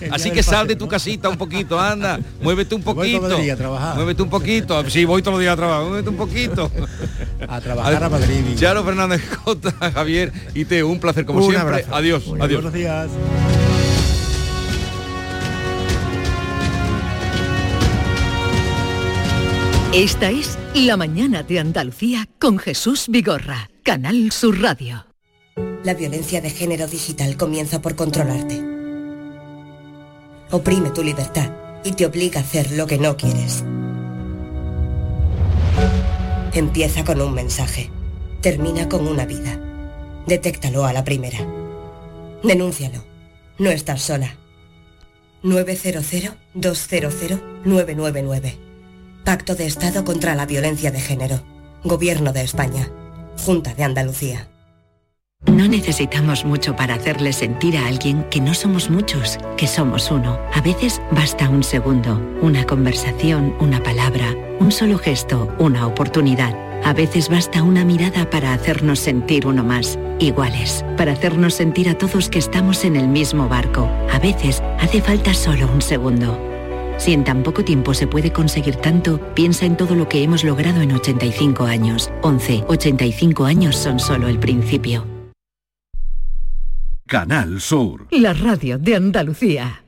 El Así día que sal de tu casita un poquito, anda, muévete un Voy poquito. todos los días a trabajar. Muévete un poquito. Sí, voy todos los días a trabajar, muévete un poquito. A trabajar a Madrid. Charo Fernández Jota, Javier y Teo, un placer como Un siempre. abrazo. Adiós, Muy adiós. Buenos días. Esta es La Mañana de Andalucía con Jesús Vigorra, Canal Sur Radio. La violencia de género digital comienza por controlarte. Oprime tu libertad y te obliga a hacer lo que no quieres. Empieza con un mensaje. Termina con una vida. Detéctalo a la primera. Denúncialo. No estás sola. 900-200-999. Pacto de Estado contra la Violencia de Género. Gobierno de España. Junta de Andalucía. No necesitamos mucho para hacerle sentir a alguien que no somos muchos, que somos uno. A veces basta un segundo, una conversación, una palabra, un solo gesto, una oportunidad. A veces basta una mirada para hacernos sentir uno más, iguales, para hacernos sentir a todos que estamos en el mismo barco. A veces hace falta solo un segundo. Si en tan poco tiempo se puede conseguir tanto, piensa en todo lo que hemos logrado en 85 años. 11, 85 años son solo el principio. Canal Sur. La radio de Andalucía.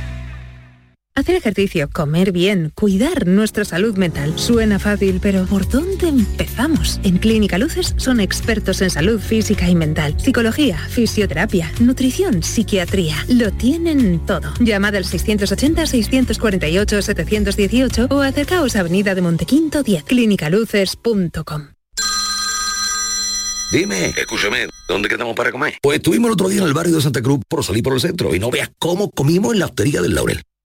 Hacer ejercicio, comer bien, cuidar nuestra salud mental. Suena fácil, pero ¿por dónde empezamos? En Clínica Luces son expertos en salud física y mental, psicología, fisioterapia, nutrición, psiquiatría. Lo tienen todo. Llamad al 680-648-718 o acercaos a Avenida de Montequinto 10, clínicaluces.com. Dime, escúchame, ¿dónde quedamos para comer? Pues estuvimos el otro día en el barrio de Santa Cruz por salir por el centro y no veas cómo comimos en la hostería del Laurel.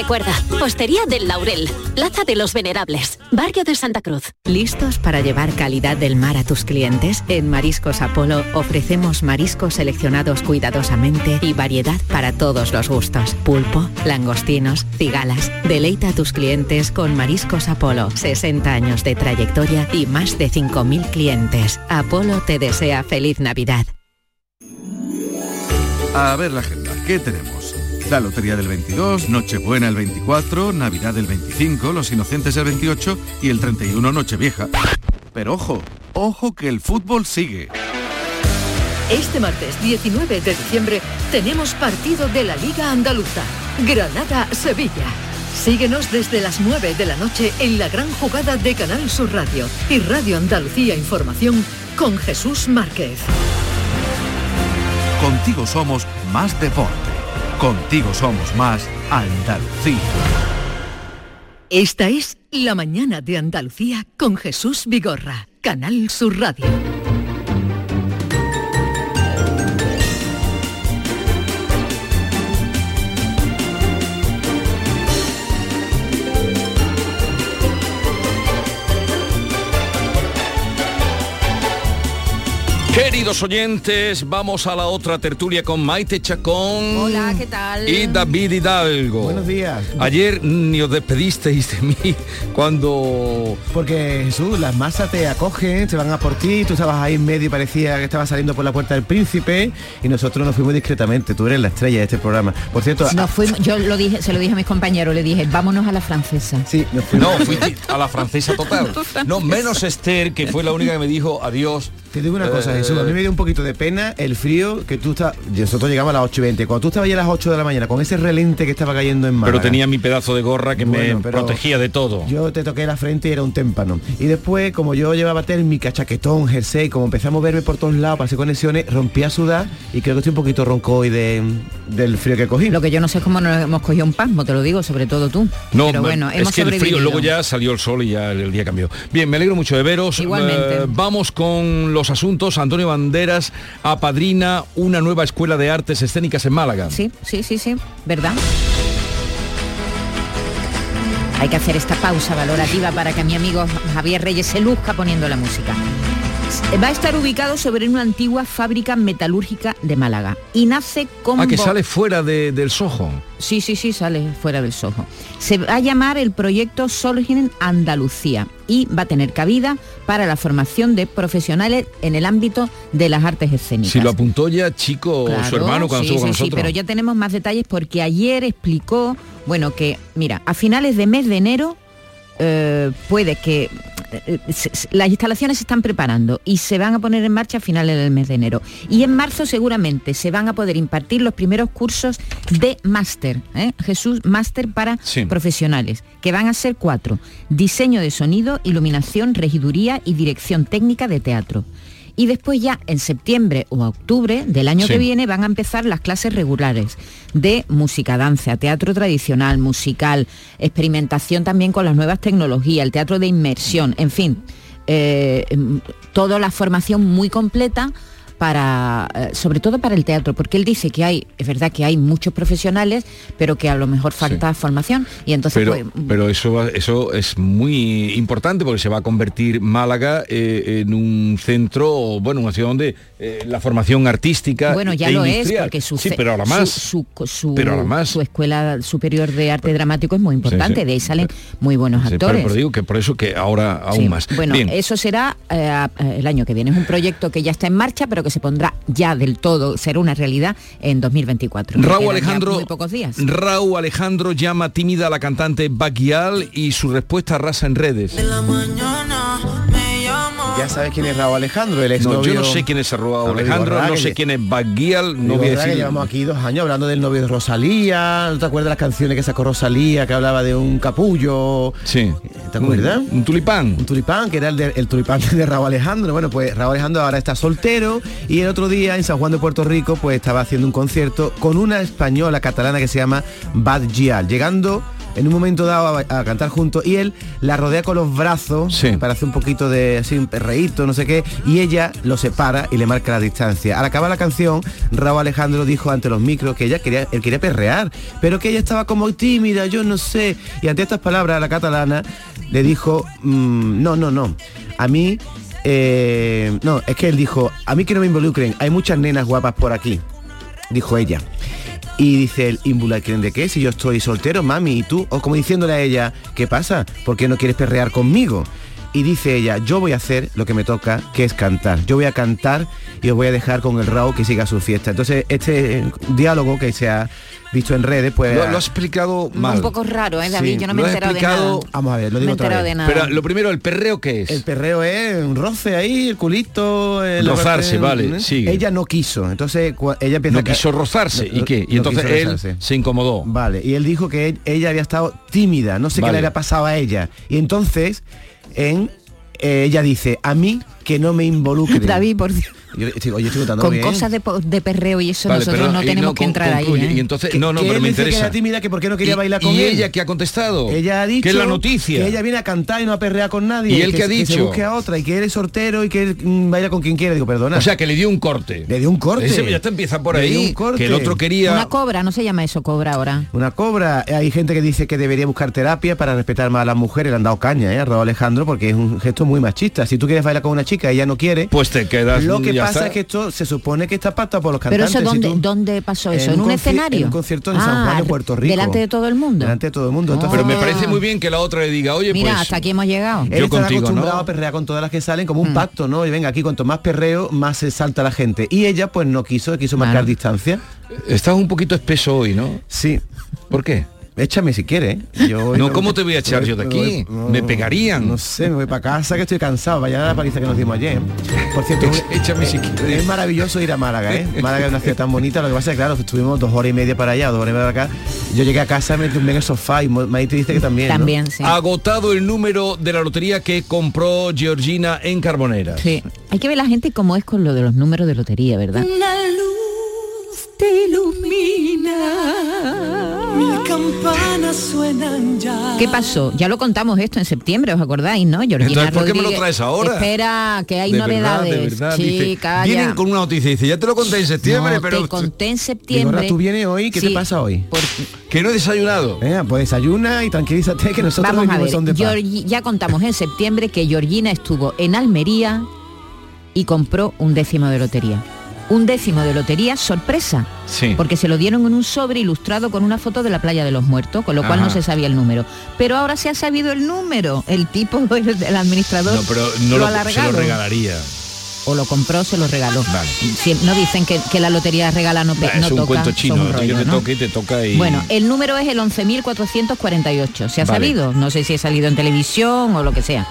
Recuerda, Postería del Laurel, Plaza de los Venerables, Barrio de Santa Cruz. ¿Listos para llevar calidad del mar a tus clientes? En Mariscos Apolo ofrecemos mariscos seleccionados cuidadosamente y variedad para todos los gustos. Pulpo, langostinos, cigalas. Deleita a tus clientes con Mariscos Apolo. 60 años de trayectoria y más de 5.000 clientes. Apolo te desea feliz Navidad. A ver la agenda, ¿qué tenemos? La Lotería del 22, Nochebuena el 24, Navidad el 25, Los Inocentes el 28 y el 31 Nochevieja. Pero ojo, ojo que el fútbol sigue. Este martes 19 de diciembre tenemos partido de la Liga Andaluza, Granada-Sevilla. Síguenos desde las 9 de la noche en la gran jugada de Canal Sur Radio y Radio Andalucía Información con Jesús Márquez. Contigo somos más deporte. Contigo somos más Andalucía. Esta es La mañana de Andalucía con Jesús Vigorra, Canal Sur Radio. Queridos oyentes, vamos a la otra tertulia con Maite Chacón. Hola, ¿qué tal? Y David Hidalgo. Buenos días. Ayer ni os despedisteis de mí cuando... Porque Jesús, las masas te acogen, se van a por ti, tú estabas ahí en medio y parecía que estabas saliendo por la puerta del príncipe y nosotros nos fuimos discretamente, tú eres la estrella de este programa. Por cierto... Nos fuimos, yo lo dije, se lo dije a mis compañeros, le dije, vámonos a la francesa. Sí, nos fuimos. No, fui a la francesa total. No, menos Esther, que fue la única que me dijo adiós. Te digo una cosa, Jesús, a mí me dio un poquito de pena el frío que tú estás... Nosotros llegamos a las 8 y 20. Cuando tú estabas ya a las 8 de la mañana con ese relente que estaba cayendo en Málaga. Pero tenía mi pedazo de gorra que me protegía de todo. Yo te toqué la frente y era un témpano. Y después, como yo llevaba térmica, chaquetón, jersey, como empezamos a verme por todos lados, pasé conexiones, rompí a sudar y creo que estoy un poquito ronco hoy de, del frío que cogí. Lo que yo no sé es cómo nos hemos cogido un pasmo, te lo digo, sobre todo tú. No, Pero bueno, es que el frío, luego ya salió el sol y ya el, día cambió. Bien, me alegro mucho de veros. Igualmente. Eh, vamos con los asuntos. Antonio Banderas apadrina una nueva escuela de artes escénicas en Málaga. Sí, sí, sí, sí, ¿verdad? Hay que hacer esta pausa valorativa para que mi amigo Javier Reyes se luzca poniendo la música. Va a estar ubicado sobre una antigua fábrica metalúrgica de Málaga y nace como... Ah, que sale fuera de- del Soho. Sí, sí, sí, sale fuera del Soho. Se va a llamar el proyecto Solgen Andalucía y va a tener cabida para la formación de profesionales en el ámbito de las artes escénicas. Si lo apuntó ya Chico, su Claro, hermano, cuando sí, estuvo con sí, sí, nosotros. pero ya tenemos más detalles porque ayer explicó, bueno, que, mira, a finales de mes de enero eh, puede que eh, las instalaciones se están preparando y se van a poner en marcha a finales del mes de enero. Y en marzo seguramente se van a poder impartir los primeros cursos de máster, ¿eh? Jesús, máster para Sí. profesionales, que van a ser cuatro. Diseño de sonido, iluminación, regiduría y dirección técnica de teatro. Y después ya en septiembre o octubre del año Sí. que viene van a empezar las clases regulares de música, danza, teatro tradicional, musical, experimentación también con las nuevas tecnologías, el teatro de inmersión, en fin, eh, mm, toda la formación muy completa para, eh, sobre todo para el teatro, porque él dice que hay, es verdad que hay muchos profesionales, pero que a lo mejor falta formación y entonces Pero, pues, pero eso, va- eso es muy importante porque se va a convertir Málaga eh, en un centro, bueno, una ciudad donde eh, la formación artística Bueno, ya e lo es, porque su, sí, pero ahora más. su, su- Pero ahora más. su escuela superior de arte dramático es muy importante, sí. de ahí salen muy buenos Sí, pero, actores. pero digo que por eso que ahora aún más. Bueno, Bien. eso será eh, el año que viene. Es un proyecto que ya está en marcha, pero que se pondrá ya del todo, será una realidad en 2024. Raúl Alejandro, Muy pocos días. Raúl Alejandro llama tímida a la cantante Baquial y su respuesta arrasa en redes. Ya sabes quién es Raúl Alejandro, el ex No, yo no sé quién es Raúl No, Alejandro, no sé quién es Baquial, no voy a ¿verdad que decir. llevamos aquí dos años hablando del novio de Rosalía, ¿no te acuerdas las canciones que sacó Rosalía, que hablaba de un capullo? Sí. ¿Te acuerdas? Un, un tulipán. Un tulipán, que era el, de- el tulipán de Raúl Alejandro. Bueno, pues Raúl Alejandro ahora está soltero y el otro día en San Juan de Puerto Rico pues estaba haciendo un concierto con una española catalana que se llama Bad Gial, llegando en un momento dado a, a cantar juntos y él la rodea con los brazos para hacer un poquito de así un perreíto, no sé qué, y ella lo separa y le marca la distancia. Al acabar la canción, Raúl Alejandro dijo ante los micros que ella quería, él quería perrear, pero que ella estaba como tímida, yo no sé. Y ante estas palabras la catalana le dijo, "Mm, no, no, no. A mí, eh, no, es que él dijo, a mí que no me involucren, hay muchas nenas guapas por aquí, dijo ella. Y dice el ¿involucren de qué? Si yo estoy soltero, mami, y tú, o como diciéndole a ella, ¿qué pasa? ¿Por qué no quieres perrear conmigo? Y dice ella, yo voy a hacer lo que me toca, que es cantar. Yo voy a cantar y os voy a dejar con el Raúl que siga su fiesta. Entonces, este eh, diálogo que se ha visto en redes, pues... Lo, lo has explicado mal. Un poco raro, ¿eh, David? Sí, Yo no me he enterado de nada. Vamos a ver, lo Me digo he otra enterado vez. de nada. Pero lo primero, ¿el perreo qué es? El perreo es un roce ahí, el culito. el- Rozarse, el- vale, ¿eh? sigue. Ella no quiso, entonces ella empieza No a quiso rozarse. ¿Y qué? Y no entonces él rozarse. se incomodó. Vale, y él dijo que él- ella había estado tímida, no sé qué le había pasado a ella. Y entonces, en, eh, ella dice, a mí que no me involucre. David, por Dios. Yo estoy, oye, estoy contando Con bien. cosas de, perreo y eso Vale, nosotros no tenemos no, que entrar ahí. ¿eh? Y entonces, Que- no, no, que pero él me dice que interesa. era tímida, que por qué no quería ¿Y- bailar con ¿Y él? ella que ha contestado? Ella ha dicho ¿Qué es la noticia? que ella viene a cantar y no a perrear con nadie. ¿Y él que, qué ha que se dicho? busque a otra y que él es sortero y que él mm, baila con quien quiera. Digo, perdona. O sea, que le dio un corte. le dio un corte. Ese ya te empieza por Le ahí. un corte. Que el otro quería... Una cobra, no se llama eso cobra ahora. Una cobra. Hay gente que dice que debería buscar terapia para respetar más a las mujeres. Le han dado caña, ¿eh? A Raúl Alejandro, porque es un gesto muy machista. Si tú quieres bailar con una chica y ella no quiere, Pues te quedas... lo que pasa está. es que esto se supone que está pactado por los Pero cantantes. eso, Si ¿dónde, tú- ¿dónde pasó eso? en ¿En, un escenario? en un concierto en San Juan de Ah, Puerto Rico. Delante de todo el mundo. Delante de todo el mundo. Entonces, Pero me parece muy bien que la otra le diga, oye, Mira, pues... hasta aquí hemos llegado. Él Yo contigo, acostumbrado ¿no? a perrear con todas las que salen como un Mm. pacto, ¿no? Y venga, aquí cuanto más perreo, más se salta la gente. Y ella pues no quiso, quiso marcar Claro. distancia. Estás un poquito espeso hoy, ¿no? Sí. ¿Por qué? Échame si quieres. ¿eh? Yo No, ¿cómo te voy a echar yo de aquí? Me pegarían. No sé, me voy para casa que estoy cansado. Vaya la paliza que nos dimos ayer. Por cierto, Échame si quieres. es maravilloso ir a Málaga, ¿eh? Málaga es una ciudad tan bonita. Lo que pasa es que, claro, estuvimos dos horas y media para allá, dos horas y media para acá. Yo llegué a casa, me tumbé en el sofá y Maite dice que también. ¿no? También, sí. Agotado el número de la lotería que compró Georgina en Carbonera. Sí. Hay que ver la gente cómo es con lo de los números de lotería, ¿verdad? Luz te ilumina. Mil campanas suenan ya. ¿Qué pasó? Ya lo contamos esto en septiembre, ¿os acordáis, no? Georgina Entonces, ¿por qué me lo traes ahora? Espera, que hay De novedades. verdad, de verdad, dice, Chica, vienen ya. con una noticia, dice, ya te lo conté en septiembre, No, pero te conté en septiembre. ¿tú vienes hoy? ¿Qué Sí, te pasa hoy? que no he desayunado. Venga, pues desayuna y tranquilízate que nosotros Vamos a ver, son de paz. Ya contamos en septiembre que Georgina estuvo en Almería y compró un décimo de lotería. Un décimo de lotería sorpresa, Sí. porque se lo dieron en un sobre ilustrado con una foto de la playa de los muertos, con lo cual Ajá. no se sabía el número. Pero ahora se ha sabido el número. El tipo, el, el administrador, No, pero no lo lo, se lo regalaría. O lo compró, se lo regaló. Vale. Si- no dicen que, que la lotería regala no, Bah, no es un toca. cuento son chino, un rollo, te ¿no? toque y te toca y... Bueno, el número es el 11.448. ¿Se ha Vale. sabido? No sé si ha salido en televisión o lo que sea.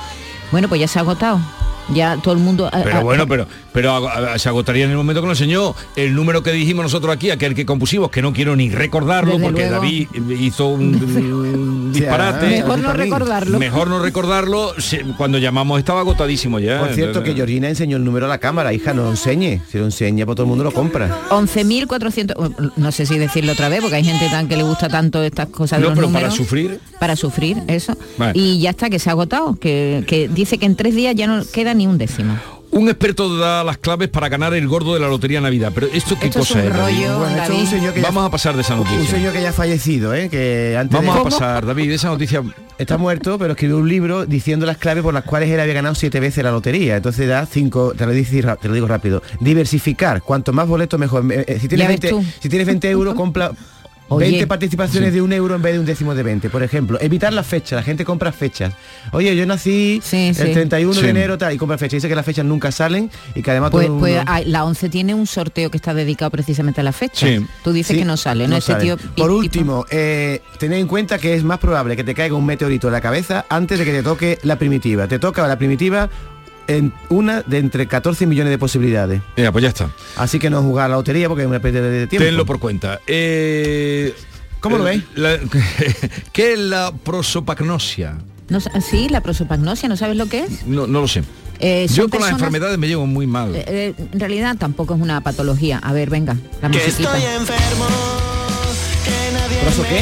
Bueno, pues ya se ha agotado. Ya todo el mundo... ah, Pero ah, bueno, pero pero ag- se agotaría en el momento que nos enseñó el número que dijimos nosotros aquí, aquel que compusimos, que no quiero ni recordarlo Desde porque luego. David hizo un, un disparate. Mejor no recordarlo. Mejor no recordarlo. se- Cuando llamamos estaba agotadísimo ya. Por cierto, que Georgina enseñó el número a la cámara, hija, no lo enseñe. Si lo enseña, pues todo el mundo lo compra. 11.400... No sé si decirlo otra vez, porque hay gente tan que le gusta tanto estas cosas de No, los pero para sufrir. Para sufrir, eso. Vale. Y ya está, que se ha agotado. Que, que dice que en tres días ya no queda ni un décimo. Un experto da las claves para ganar el gordo de la Lotería Navidad. Pero ¿esto qué Esto es cosa un es, David? rollo, Bueno, esto es un señor que ya- Vamos a pasar de esa Un noticia. señor que ya ha fallecido, ¿eh? que antes Vamos de- a pasar, David, esa noticia. Está muerto, pero escribió un libro diciendo las claves por las cuales él había ganado siete veces la lotería. Entonces da cinco, te lo, dice ra- te lo digo rápido. Diversificar, cuanto más boletos mejor. Eh, eh, Si tienes, Ya ves 20, tú. si tienes 20 euros, compra Oye, 20 participaciones sí. de un euro en vez de un décimo de 20, por ejemplo. Evitar las fechas, la gente compra fechas. Oye, yo nací el sí. 31 Sí. de enero tal, y compra fechas. Dice que las fechas nunca salen y que además Pues, todo pues, la 11 tiene un sorteo que está dedicado precisamente a la fecha. Sí. Tú dices Sí, que no sale, ¿no? no este sale. tío Por último, eh, tened en cuenta que es más probable que te caiga un meteorito en la cabeza antes de que te toque la primitiva. Te toca la primitiva en una de entre 14 millones de posibilidades. Mira, pues ya está. Así que no jugar a la lotería porque es una pérdida de tiempo. Tenlo por cuenta. Eh, ¿Cómo lo veis? la- ¿Qué es la prosopagnosia? No, sa- sí, la prosopagnosia, ¿no sabes lo que es? No, no lo sé. Eh, Yo con las personas- enfermedades me llevo muy mal. Eh, eh, en realidad tampoco es una patología. A ver, venga, la musiquita. ¿Proso qué?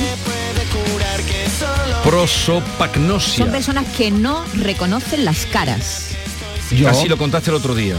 Prosopagnosia. Son personas que no reconocen las caras. Así lo contaste el otro día.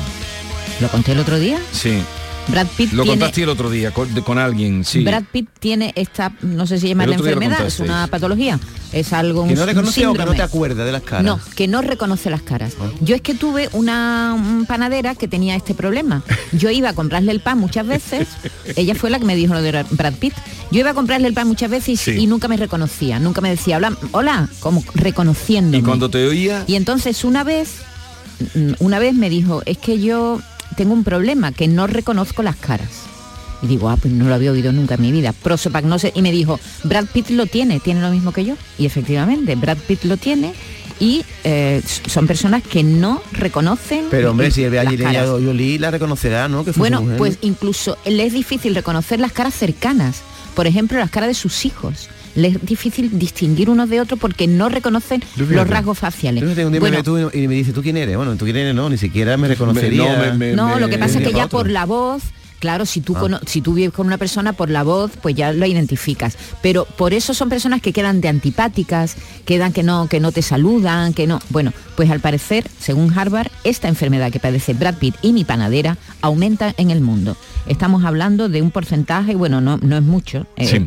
¿Lo conté el otro día? Sí. Brad Pitt Lo tiene... contaste el otro día con, de- con alguien, sí. Brad Pitt tiene esta, no sé si día lo enfermedad, es una patología, es algo Que un- no reconoce o que no te acuerdas de las caras. No, que no reconoce las caras. Yo es que tuve una panadera que tenía este problema. Yo iba a comprarle el pan muchas veces, ella fue la que me dijo lo de Brad Pitt. Yo iba a comprarle el pan muchas veces y, Sí. y nunca me reconocía, nunca me decía, hola, hola, como reconociéndome. Y cuando te oía, Y entonces una vez, una vez me dijo, es que yo tengo un problema, que no reconozco las caras. Y digo, ah, pues no lo había oído nunca en mi vida. Prosopagnosia. Y me dijo, Brad Pitt lo tiene, tiene lo mismo que yo. Y efectivamente, Brad Pitt lo tiene y eh, son personas que no reconocen Pero hombre, si ve allí Jolie la reconocerá, ¿no? Que fue Bueno, pues incluso le es difícil reconocer las caras cercanas. Por ejemplo, las caras de sus hijos. Le es difícil distinguir unos de otros porque no reconocen fíjate. los rasgos faciales. Fíjate, un día Bueno, me tú y me dice, ¿tú quién eres? Bueno, ¿tú quién eres? No, ni siquiera me reconocería. no, me- me- No, lo que pasa es que ya otro. por la voz, claro, si tú, Ah. cono- si tú vives con una persona por la voz, pues ya lo identificas. Pero por eso son personas que quedan de antipáticas, quedan que no, que no te saludan, que no. Bueno, pues al parecer, según Harvard, esta enfermedad que padece Brad Pitt y mi panadera aumenta en el mundo. Estamos hablando de un porcentaje, bueno, no, no es mucho. eh, Sí.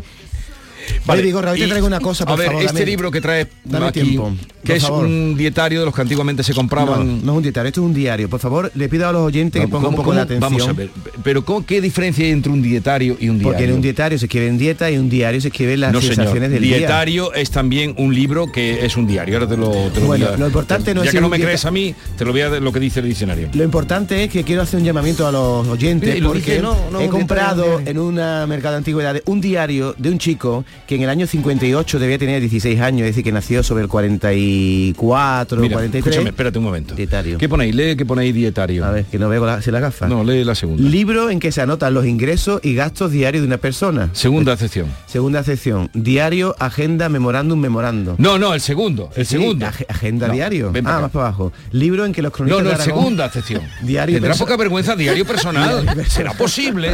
Vale, Vigorra, hoy te traigo una cosa, por A ver, favor, este dame- libro que trae dame aquí, tiempo, que es favor. un dietario de los que antiguamente se compraban. no es un dietario, esto es un diario. Por favor, le pido a los oyentes que ¿Cómo- pongan un poco de atención. Vamos a ver, pero ¿cómo- ¿qué diferencia hay entre un dietario y un diario? Porque en un dietario se escribe en dieta y un diario se escribe las no, sensaciones señor. del día. Dietario es también un libro que es un diario. Ahora te lo, te lo Bueno, voy a- lo importante no ya es que ir no un me crees a mí, te lo voy a dar lo que dice el diccionario. Lo importante es que quiero hacer un llamamiento a los oyentes porque no, he un comprado dietario, un en una mercado de antigüedades un diario de un chico que en el año 58 debía tener 16 años, es decir, que nació sobre el 44 o Mira, 43. escúchame, espérate un momento. Dietario. ¿Qué ponéis? Lee que ponéis dietario. A ver, que no veo la, si la gafa. No, lee la segunda. Libro en que se anotan los ingresos y gastos diarios de una persona. Segunda sección. Segunda sección. Diario, agenda, memorándum, memorando. No, no, el segundo, el Sí, segundo. ag- agenda No, diario. ven ah, acá. más para abajo. Libro en que los No, cronistas no, de Aragón- segunda sección. Diario Tendrá poca vergüenza, diario personal. ¿Será posible?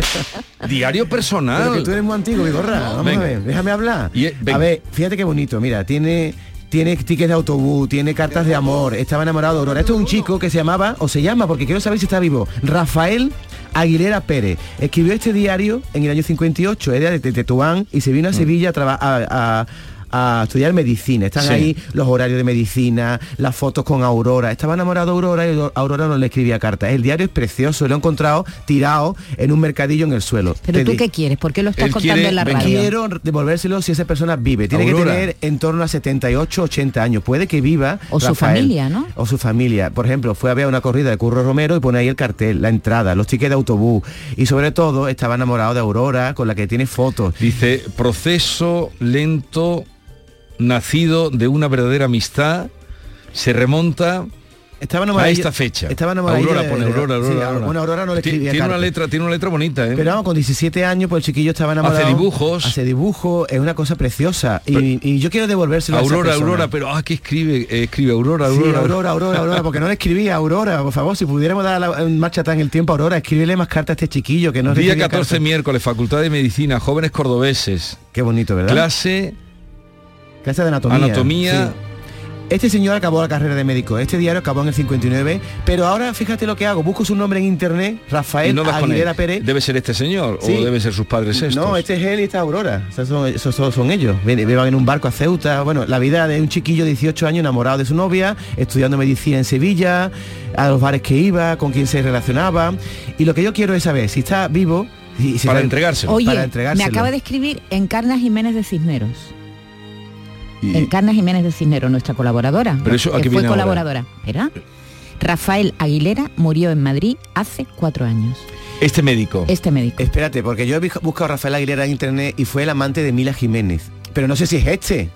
Diario personal. Pero que tú eres muy antiguo, Vigorra. Vamos Venga. a ver, déjame hablar. Y, eh, a ver, fíjate qué bonito. Mira, tiene tiene tickets de autobús, tiene cartas de amor, estaba enamorado de Aurora. Esto es un chico que se llamaba, o se llama, porque quiero saber si está vivo, Rafael Aguilera Pérez. Escribió este diario en el año 58, era de Tetuán y se vino a Sevilla a, a- a- a estudiar medicina. Están Sí. ahí los horarios de medicina, las fotos con Aurora. Estaba enamorado de Aurora y Aurora no le escribía cartas. El diario es precioso, lo he encontrado tirado en un mercadillo en el suelo. Pero Te tú di- qué quieres, ¿por qué lo estás Él contando quiere- en la radio? Quiero devolvérselo si esa persona vive. Tiene Aurora. que tener en torno a 78, 80 años. Puede que viva. O su familia, ¿no? O su familia. Por ejemplo, fue a ver una corrida de Curro Romero y pone ahí el cartel, la entrada, los tickets de autobús. Y sobre todo estaba enamorado de Aurora, con la que tiene fotos. Dice, proceso lento, nacido de una verdadera amistad, se remonta Estaba a esta fecha. Estaba Aurora, de- pone Aurora, sí, Aurora, bueno, Aurora no le escribía Tiene una letra, tiene una letra bonita, ¿eh? Pero vamos, con 17 años, pues el chiquillo estaba enamorado. Hace dibujos. Hace dibujos, es una cosa preciosa. Y, y yo quiero devolvérselo a esa Aurora. Aurora, pero ah, que escribe, eh, escribe Aurora, Sí, Aurora. Aurora, Aurora, Aurora, porque no le escribía Aurora, por favor, si pudiéramos dar la marcha atrás en el tiempo, Aurora, escríbele más cartas a este chiquillo que no Día recibía 14 cartas. miércoles, Facultad de Medicina, jóvenes cordobeses. Qué bonito, ¿verdad? Clase Clase de anatomía. Anatomía. sí. Este señor acabó la carrera de médico, este diario acabó en el 59, pero ahora fíjate lo que hago, busco su nombre en internet, Rafael no Aguilera. Pérez. Debe ser este señor Sí. o deben ser sus padres estos. No, este es él y esta Aurora. Esos son, esos son- son ellos. Van en un barco a Ceuta. Bueno, la vida de un chiquillo de 18 años enamorado de su novia, estudiando medicina en Sevilla, a los bares que iba, con quién se relacionaba. Y lo que yo quiero es saber si está vivo. y si Para está- entregárselo. Oye, para me entregárselo. acaba de escribir Encarna Jiménez de Cisneros. Y- Encarna Jiménez de Cisneros, nuestra colaboradora. Pero eso, ¿a que fue ahora? colaboradora. Espera. Rafael Aguilera murió en Madrid hace cuatro años. Este médico. Este médico. Espérate, porque yo he buscado a Rafael Aguilera en internet y fue el amante de Mila Jiménez. Pero no sé si es este.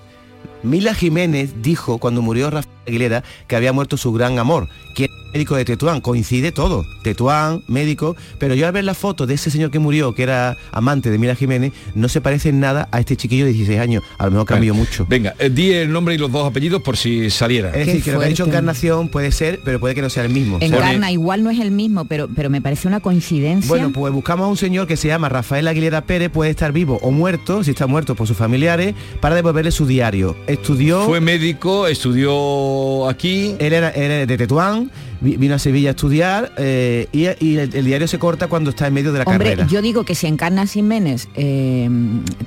Mila Jiménez dijo cuando murió Rafael Aguilera que había muerto su gran amor, que era médico de Tetuán. Coincide todo. Tetuán, médico. Pero yo al ver la foto de ese señor que murió, que era amante de Mila Jiménez, no se parece en nada a este chiquillo de 16 años. A lo mejor cambió mucho. Venga, eh, di el nombre y los dos apellidos por si saliera. Es decir, que lo que ha dicho Encarnación puede ser, pero puede que no sea el mismo. Encarna igual no es el mismo, pero, pero me parece una coincidencia. Bueno, pues buscamos a un señor que se llama Rafael Aguilera Pérez, puede estar vivo o muerto, si está muerto por sus familiares, para devolverle su diario. Estudió... Fue médico, estudió aquí. Él era, era de Tetuán, vi- vino a Sevilla a estudiar eh, y, y el, el diario se corta cuando está en medio de la Hombre, carrera. yo digo que si Encarna Jiménez eh,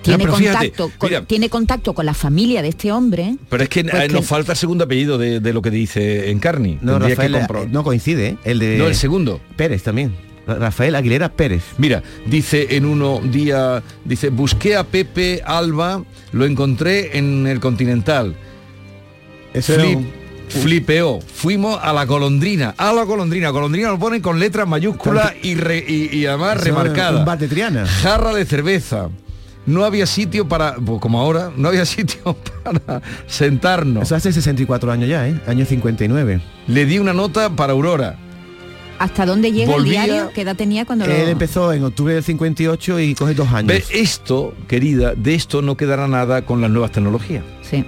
tiene, fíjate, contacto con, mira. tiene contacto con la familia de este hombre, Pero es que Pues eh, que- nos falta el segundo apellido de, de lo que dice Encarni. no, Rafael, que eh, no coincide, el de... No, el segundo. Pérez también. Ra- Rafael Aguilera Pérez. Mira, dice en uno día, dice, busqué a Pepe Alba, lo encontré en el Continental. Eso era Flip- un- Flipeó, fuimos a la golondrina, a la golondrina, golondrina lo ponen con letras mayúsculas y, re- y, y además Eso. Un Triana. Jarra de cerveza. No había sitio para, pues, como ahora, no había sitio para sentarnos. Eso hace 64 años ya, ¿eh? Año 59. Le di una nota para Aurora. ¿Hasta dónde llega Volvía- el diario? ¿Qué edad tenía cuando lo...? Él empezó en octubre del 58 y coge dos años. Ve, esto, querida, de esto no quedará nada con las nuevas tecnologías. Sí.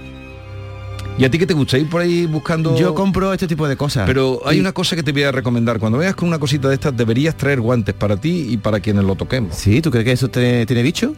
¿Y a ti qué te gusta? ¿Ir por ahí buscando...? Yo compro este tipo de cosas. Pero hay una cosa que te voy a recomendar. Cuando veas con una cosita de estas, deberías traer guantes para ti y para quienes lo toquemos. Sí, ¿tú crees que eso tiene, tiene bicho?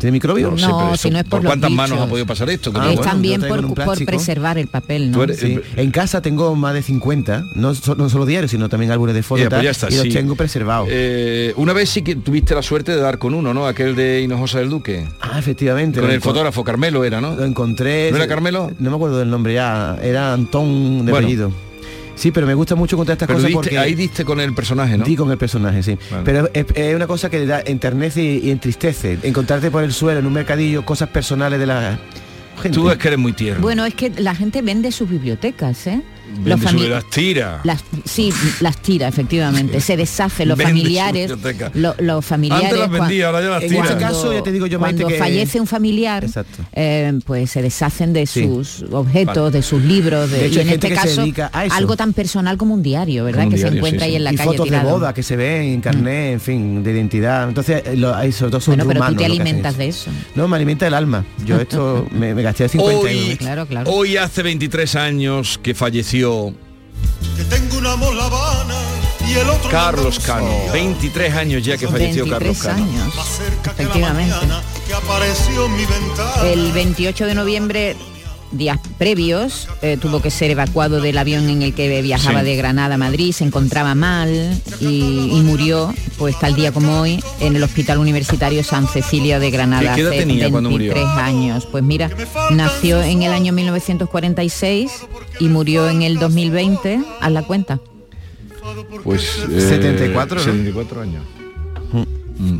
¿Tiene microbio? No sé, pero si eso, no es por los cuántas manos ha podido pasar esto? Ah, es bueno, también por, preservar el papel, ¿no? Tú eres- Sí. En casa tengo más de 50, no, so- no solo diarios, sino también álbumes de fotos pues y los sí. tengo preservados. Eh, una vez sí que tuviste la suerte de dar con uno, ¿no? Aquel de Hinojosa del Duque. ah, efectivamente. Con el fotógrafo Carmelo era, ¿no? Lo encontré. ¿No era Carmelo? No me acuerdo del nombre ya, era Antón de Bueno. apellido. Sí, pero me gusta mucho contar estas Pero cosas diste- porque... ahí diste con el personaje, ¿no? Di con el personaje, sí. Vale. Pero es, es una cosa que da enternece y, y entristece. Encontrarte por el suelo en un mercadillo cosas personales de la gente. Tú es que eres muy tierno. Bueno, es que la gente vende sus bibliotecas, ¿eh? Sobre las tiras. Las, sí, las tira, efectivamente. Se deshacen los Vende familiares. lo- los familiares. Antes las vendía, ahora ya las En tira. este caso, ya te digo yo, Maite, cuando que- fallece un familiar, eh, pues se deshacen de Sí. sus objetos, Vale. de sus libros, de, De hecho, y en este caso algo tan personal como un diario, ¿verdad? Un que diario, se encuentra sí, ahí en la y calle fotos tirado. de boda que se ven en carnet, en fin, de identidad. Entonces, eh, lo, hay sobre todo son Bueno, pero tú te alimentas de eso. No, me alimenta el alma. Yo esto me, me gasté 50 Hoy, euros. Claro, claro. hoy hace 23 años que falleció Carlos Cano. 23 años ya que falleció Carlos 23 Cano. años, efectivamente. El 28 de noviembre, días previos, eh, tuvo que ser evacuado del avión en el que viajaba Sí. de Granada a Madrid, se encontraba mal y, y murió, pues tal día como hoy, en el Hospital Universitario San Cecilia de Granada. ¿Qué edad hace tenía cuando murió? 23 años. Pues mira, nació en el año 1946 y murió en el 2020, haz la cuenta. Pues 74, ¿no? 74 años.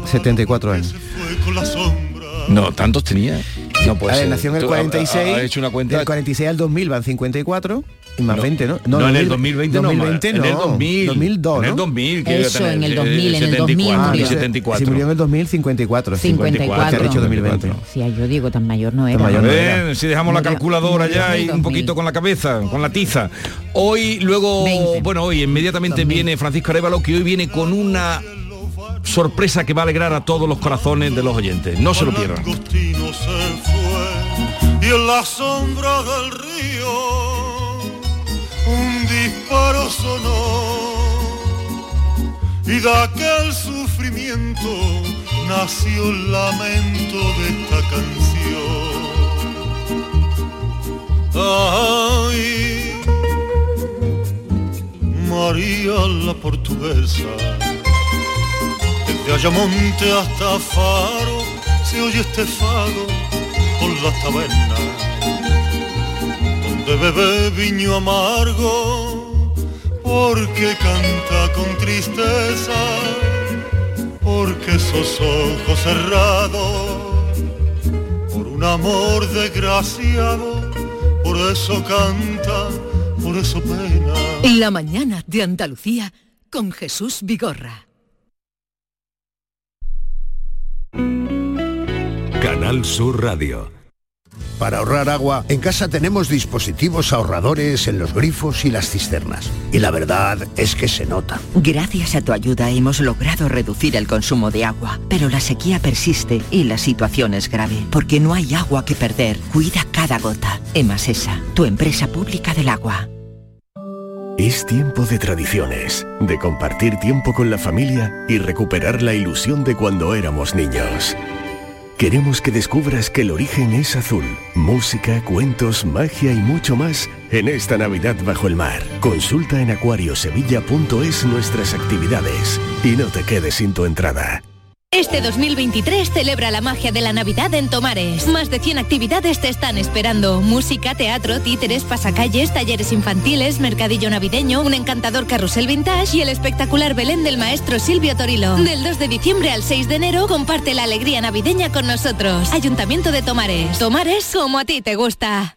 74 años. Fue con la sombra. No, tantos tenía. No puede A ver, ser. nació en el Tú, ha- 46. ha- ha hecho una cuenta. Del 46 al 2000 van 54 y más No. 20, ¿no? No, en el 2020 no, 2020 en el 2000. 2002, En el ¿no? 2000. que Eso, tener, en el eh, 2000, en el 2000 74, murió. si- 74. Si murió en el 2000, 54. 54. Que ha dicho 2020. Si yo digo, tan mayor no era. mayor no ver, era. si dejamos la calculadora murió ya y un 2000. poquito con la cabeza, con la tiza. Hoy, luego, 20. bueno, hoy inmediatamente 2000. viene Francisco Arevalo, que hoy viene con una sorpresa que va a alegrar a todos los corazones de los oyentes. No se lo pierdan. y en la sombra del río un disparo sonó y de aquel sufrimiento nació el lamento de esta canción. Ay, María la portuguesa desde Ayamonte hasta Faro se oye este fado por las tabernas, donde bebe viño amargo, porque canta con tristeza, porque esos ojos cerrados, por un amor desgraciado, por eso canta, por eso pena. La mañana de Andalucía con Jesús Vigorra. Canal Sur Radio. Para ahorrar agua, en casa tenemos dispositivos ahorradores en los grifos y las cisternas. Y la verdad es que se nota. Gracias a tu ayuda hemos logrado reducir el consumo de agua, pero la sequía persiste y la situación es grave, porque no hay agua que perder. Cuida cada gota. Emasesa, tu empresa pública del agua. Es tiempo de tradiciones, de compartir tiempo con la familia y recuperar la ilusión de cuando éramos niños. Queremos que descubras que el origen es azul. Música, cuentos, magia y mucho más en esta Navidad bajo el mar. Consulta en acuariosevilla.es nuestras actividades y no te quedes sin tu entrada. Este 2023 celebra la magia de la Navidad en Tomares. Más de 100 actividades te están esperando. Música, teatro, títeres, pasacalles, talleres infantiles, mercadillo navideño, un encantador carrusel vintage y el espectacular Belén del maestro Silvio Torilo. Del 2 de diciembre al 6 de enero comparte la alegría navideña con nosotros. Ayuntamiento de Tomares. Tomares como a ti te gusta.